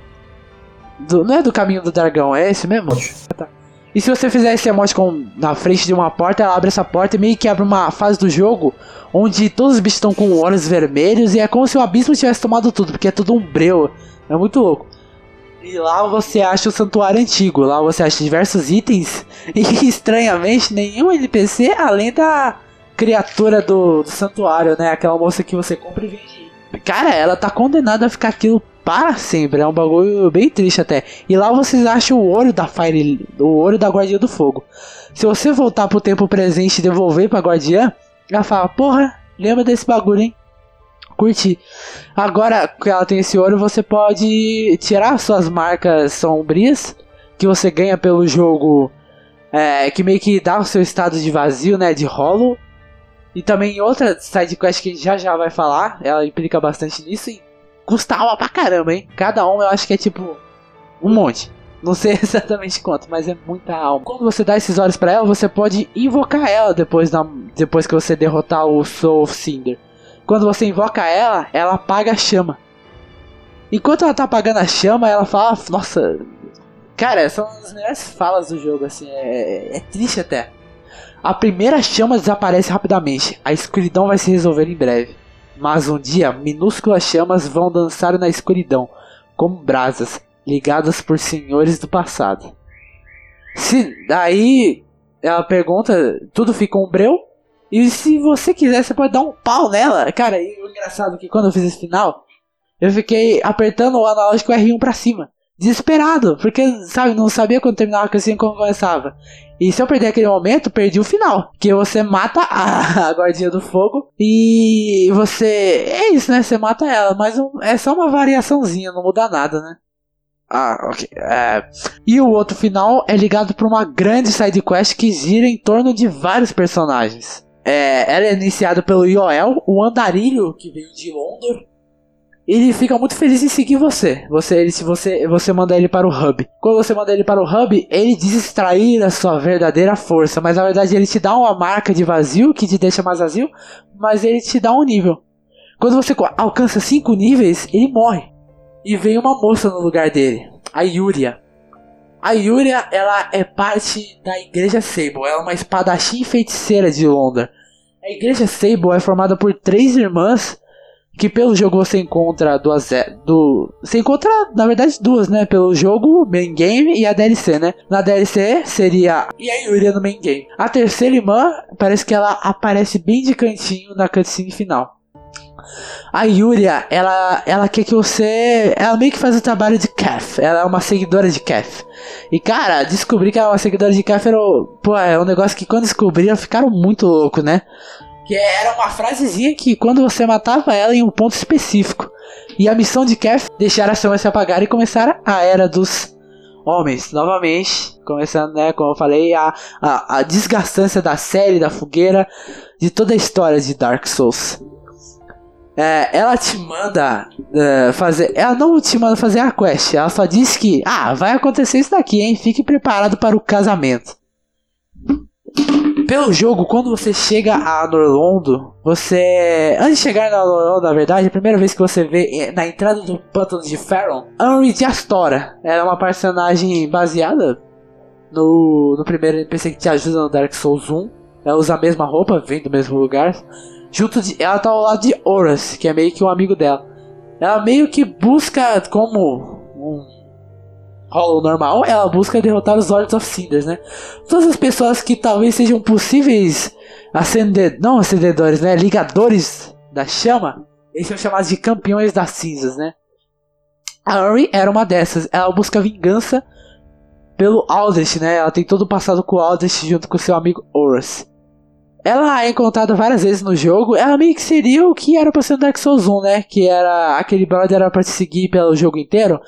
Speaker 1: Do- não é do caminho do dragão, é esse mesmo? Tá. E se você fizer esse emoticon na frente de uma porta, ela abre essa porta e meio que abre uma fase do jogo onde todos os bichos estão com olhos vermelhos e é como se o abismo tivesse tomado tudo, porque é tudo um breu. É muito louco. E lá você acha o santuário antigo, lá você acha diversos itens [laughs] e estranhamente nenhum NPC além da criatura do, do santuário, né? Aquela moça que você compra e vende. Cara, ela tá condenada a ficar aquilo para sempre. É um bagulho bem triste até. E lá vocês acham o ouro da Fire, o ouro da Guardiã do Fogo. Se você voltar pro tempo presente e devolver pra Guardiã, ela fala: Porra, lembra desse bagulho, hein? Curti. Agora que ela tem esse ouro, você pode tirar suas marcas sombrias que você ganha pelo jogo. é, que meio que dá o seu estado de vazio, né? De hollow. E também outra side quest que já já vai falar, ela implica bastante nisso e custa alma pra caramba, hein? Cada uma eu acho que é tipo um monte. Não sei [laughs] exatamente quanto, mas é muita alma. Quando você dá esses olhos pra ela, você pode invocar ela depois, da, depois que você derrotar o Soul Cinder. Quando você invoca ela, ela apaga a chama. Enquanto ela tá apagando a chama, ela fala, nossa, cara, são as melhores falas do jogo, assim, é, é triste até. A primeira chama desaparece rapidamente, a escuridão vai se resolver em breve. Mas um dia, minúsculas chamas vão dançar na escuridão, como brasas, ligadas por senhores do passado. Se daí ela pergunta, tudo fica um breu? E se você quiser, você pode dar um pau nela. Cara, e o engraçado é que quando eu fiz esse final, eu fiquei apertando o analógico R1 pra cima. Desesperado, porque, sabe, não sabia quando terminava assim como começava. E se eu perder aquele momento, perdi o final. Que você mata a, [laughs] a guardinha do fogo e você. É isso, né? Você mata ela, mas um- é só uma variaçãozinha, não muda nada, né? Ah, ok. É, E o outro final é ligado por uma grande side quest que gira em torno de vários personagens. É, ela é iniciada pelo Yoel, o andarilho que veio de Londor. Ele fica muito feliz em seguir você. Você, ele, se você, você manda ele para o hub. Quando você manda ele para o hub, ele diz extrair a sua verdadeira força. Mas na verdade ele te dá uma marca de vazio que te deixa mais vazio. Mas ele te dá um nível. Quando você alcança 5 níveis, ele morre. E vem uma moça no lugar dele, a Yuria. A Yuria, ela é parte da Igreja Sable. Ela é uma espadachim feiticeira de Londra. A Igreja Sable é formada por três irmãs que pelo jogo você encontra duas do você encontra na verdade duas, né, pelo jogo main game e a DLC, né? Na DLC seria e a Yuria no main game. A terceira irmã parece que ela aparece bem de cantinho na cutscene final. A Yuria, ela, ela quer que você. Ela meio que faz o trabalho de Kef. Ela é uma seguidora de Kef. E cara, descobrir que ela é uma seguidora de Kef era. Pô, é um negócio que quando descobriram ficaram muito louco, né? Que era uma frasezinha que quando você matava ela em um ponto específico. E a missão de Kef deixar a chama se apagar e começar a era dos homens. Novamente, começando, né, como eu falei, a, a, a desgastância da série, da fogueira, de toda a história de Dark Souls. É, ela te manda é, fazer. Ela não te manda fazer a quest. Ela só diz que, ah, vai acontecer isso daqui, hein? Fique preparado para o casamento. Pelo jogo, quando você chega a Norlondo, você. Antes de chegar na Norlondo, na verdade, a primeira vez que você vê é, na entrada do pântano de Faron, Henry de Astora. Ela é uma personagem baseada no, no primeiro NPC que te ajuda no Dark Souls 1. Ela usa a mesma roupa, vem do mesmo lugar. Junto de. Ela tá ao lado de Horus, que é meio que um amigo dela. Ela meio que busca como um Hollow normal, ela busca derrotar os Lords of Cinders, né? Todas as pessoas que talvez sejam possíveis acender, não acendedores, né? Ligadores da chama, eles são chamados de campeões das cinzas, né? A Uri era uma dessas. Ela busca vingança pelo Aldrich, né? Ela tem todo o passado com o Aldrich junto com seu amigo Horus. Ela é encontrada várias vezes no jogo. Ela meio que seria o que era pra ser o Dark Souls 1, né? Que era aquele brother era pra te seguir pelo jogo inteiro.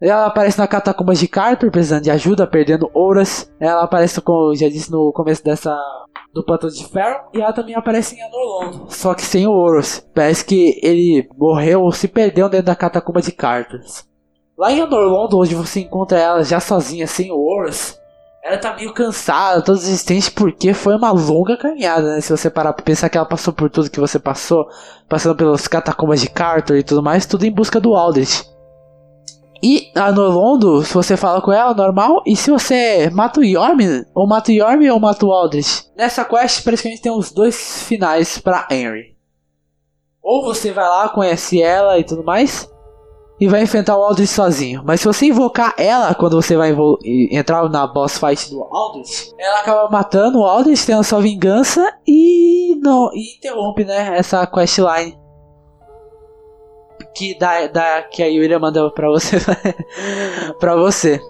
Speaker 1: Ela aparece na Catacumbas de Carter, precisando de ajuda, perdendo ouras. Ela aparece, como eu já disse no começo dessa. do Pântano de Ferro. E ela também aparece em Anorlondo, só que sem o. Parece que ele morreu ou se perdeu dentro da Catacumba de Carter. Lá em Anorlondo, onde você encontra ela já sozinha, sem o ela tá meio cansada, toda existente, porque foi uma longa caminhada, né? Se você parar pra pensar que ela passou por tudo que você passou, passando pelos catacumbas de Carter e tudo mais, tudo em busca do Aldrich. E a Nolondo, se você fala com ela, normal. E se você mata o Yorm, ou mata o Yorm ou mata o Aldrich. Nessa quest, praticamente tem os dois finais pra Henry. Ou você vai lá, conhece ela e tudo mais e vai enfrentar o Aldrich sozinho. Mas se você invocar ela quando você vai entrar na boss fight do Aldrich, ela acaba matando o Aldrich, tendo sua vingança e não e interrompe, né, essa questline que da, da que a Yuria manda para você [laughs] para você.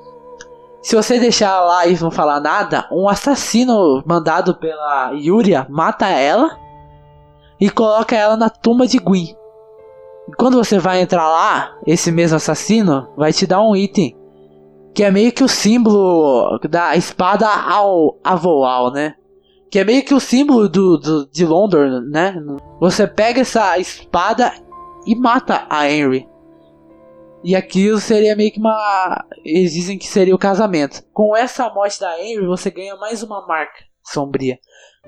Speaker 1: Se você deixar lá e não falar nada, um assassino mandado pela Yuria mata ela e coloca ela na tumba de Gwyn. Quando você vai entrar lá, esse mesmo assassino vai te dar um item. Que é meio que o símbolo da espada ao avoal, né? Que é meio que o símbolo do, do, de London, né? Você pega essa espada e mata a Henry. E aquilo seria meio que uma. Eles dizem que seria o casamento. Com essa morte da Henry, você ganha mais uma marca sombria.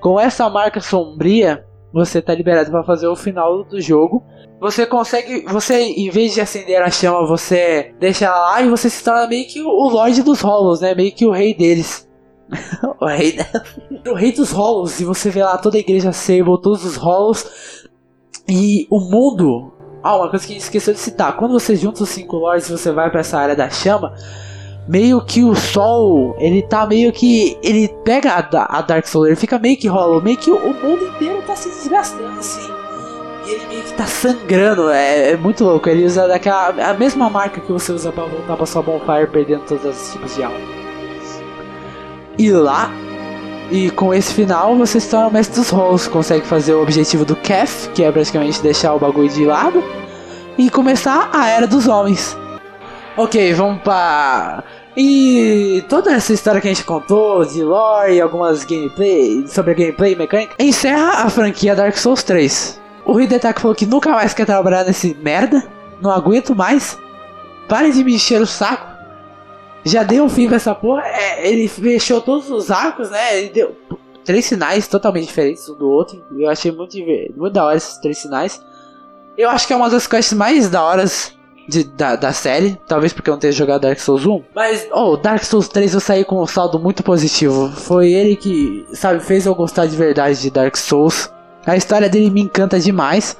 Speaker 1: Com essa marca sombria, você tá liberado para fazer o final do jogo. Você consegue, você em vez de acender a chama, você deixa ela lá e você se torna meio que o Lorde dos Hollows, né? Meio que o rei deles. [laughs] o rei [laughs] o rei dos Hollows. E você vê lá toda a igreja Sable, todos os Hollows e o mundo. Ah, uma coisa que a gente esqueceu de citar. Quando você junta os cinco lords e você vai para essa área da chama, meio que o sol, ele tá meio que. Ele pega a, a Dark Soul, ele fica meio que hollow, meio que o, mundo inteiro tá se desgastando assim. E ele meio que tá sangrando, é, é, muito louco. Ele usa daquela. a mesma marca que você usa pra voltar pra sua bonfire, perdendo todos os tipos de alma. E lá. E com esse final você se torna o mestre dos rolls, consegue fazer o objetivo do Kef, que é praticamente deixar o bagulho de lado, e começar a era dos homens. Ok, vamos pra e toda essa história que a gente contou de lore e algumas gameplay sobre a gameplay mecânica encerra a franquia Dark Souls 3. O Hidetaka falou que nunca mais quer trabalhar nesse merda, não aguento mais. Pare de me encher o saco. Já deu um fim pra essa porra. É, ele fechou todos os arcos, né? Ele deu três sinais totalmente diferentes um do outro. Eu achei muito, muito da hora esses três sinais. Eu acho que é uma das quests mais da horas de, da, da série, talvez porque eu não tenha jogado Dark Souls 1. Mas, oh, Dark Souls 3 eu saí com um saldo muito positivo. Foi ele que, sabe, fez eu gostar de verdade de Dark Souls. A história dele me encanta demais.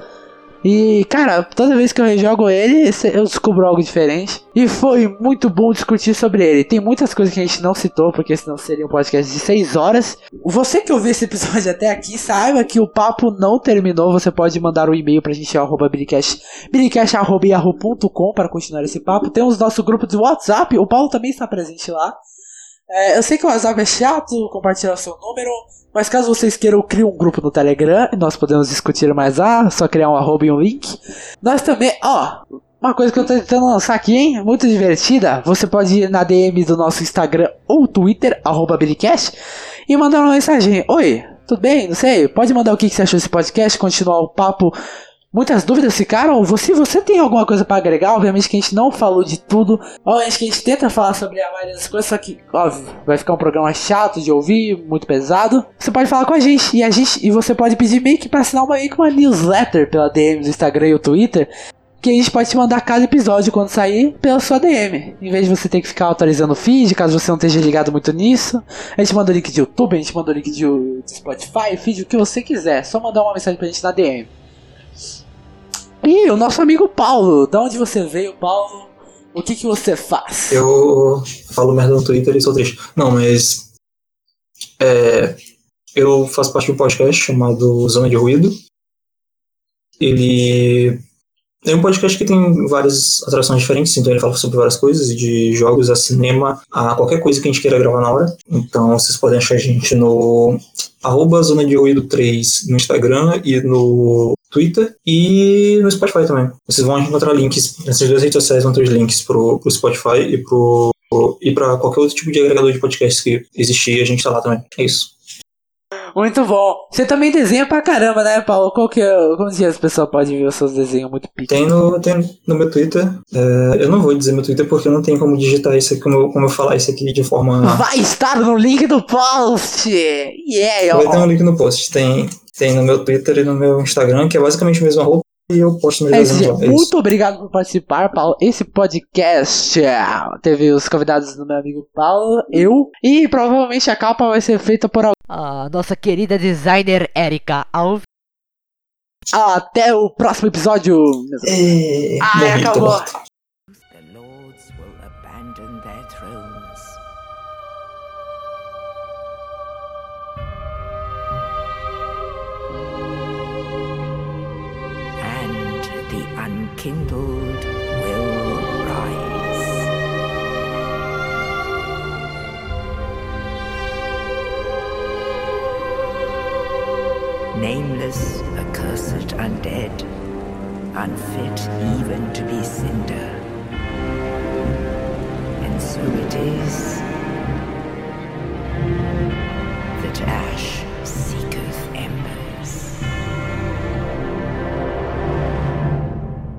Speaker 1: E, cara, toda vez que eu rejogo ele, eu descubro algo diferente. E foi muito bom discutir sobre ele. Tem muitas coisas que a gente não citou, porque senão seria um podcast de 6 horas. Você que ouviu esse episódio até aqui, saiba que o papo não terminou. Você pode mandar um e-mail pra gente, arroba biricast.com para continuar esse papo. Temos nosso grupo de WhatsApp, o Paulo também está presente lá. É, eu sei que o WhatsApp é chato, compartilhar seu número. Mas caso vocês queiram, criar um grupo no Telegram e nós podemos discutir mais lá, só criar um arroba e um link. Nós também, ó, uma coisa que eu tô tentando lançar aqui, hein? Muito divertida. Você pode ir na DM do nosso Instagram ou Twitter, arroba Billycast, e mandar uma mensagem. Oi, tudo bem? Não sei. Pode mandar o que você achou desse podcast, continuar o papo Muitas dúvidas ficaram? Se você tem alguma coisa para agregar, obviamente que a gente não falou de tudo. Obviamente que a gente tenta falar sobre a maioria das coisas, só que, óbvio, vai ficar um programa chato de ouvir, muito pesado. Você pode falar com a gente e a gente e você pode pedir meio que para assinar uma, meio que uma newsletter pela DM do Instagram e o Twitter. Que a gente pode te mandar cada episódio quando sair pela sua DM. Em vez de você ter que ficar atualizando o feed, caso você não esteja ligado muito nisso. A gente manda o link de YouTube, a gente manda o link de, Spotify, feed, o que você quiser. Só mandar uma mensagem pra gente na DM. E o nosso amigo Paulo, da onde você veio, Paulo? O que que você faz?
Speaker 2: Eu falo merda no Twitter e sou triste. Não, mas. É, eu faço parte de um podcast chamado Zona de Ruído. Ele é um podcast que tem várias atrações diferentes, então ele fala sobre várias coisas, de jogos a cinema, a qualquer coisa que a gente queira gravar na hora. Então vocês podem achar a gente no arroba Zona de Ruído 3 no Instagram e no Twitter e no Spotify também. Vocês vão encontrar links, nessas duas redes sociais vão ter os links pro, pro Spotify e pro e para qualquer outro tipo de agregador de podcast que existir, a gente tá lá também. É isso.
Speaker 1: Muito bom. Você também desenha pra caramba, né, Paulo? Qual que é, como que as pessoas podem ver os seus desenhos muito
Speaker 2: pequenos? Tem no, tem no meu Twitter. É, eu não vou dizer meu Twitter porque eu não tenho como digitar isso aqui, como, como eu falar isso aqui de forma.
Speaker 1: Vai estar no link do post! Yeah,
Speaker 2: Vai ter um link no post. Tem, tem no meu Twitter e no meu Instagram, que é basicamente o mesmo arroba e eu posto meus
Speaker 1: é, lá. É muito obrigado por participar, Paulo. Esse podcast teve os convidados do meu amigo Paulo, eu, e provavelmente a capa vai ser feita por a nossa querida designer Erika Alves. Até o próximo episódio.
Speaker 2: É,
Speaker 1: Ai, acabou.
Speaker 3: Nameless, accursed undead, unfit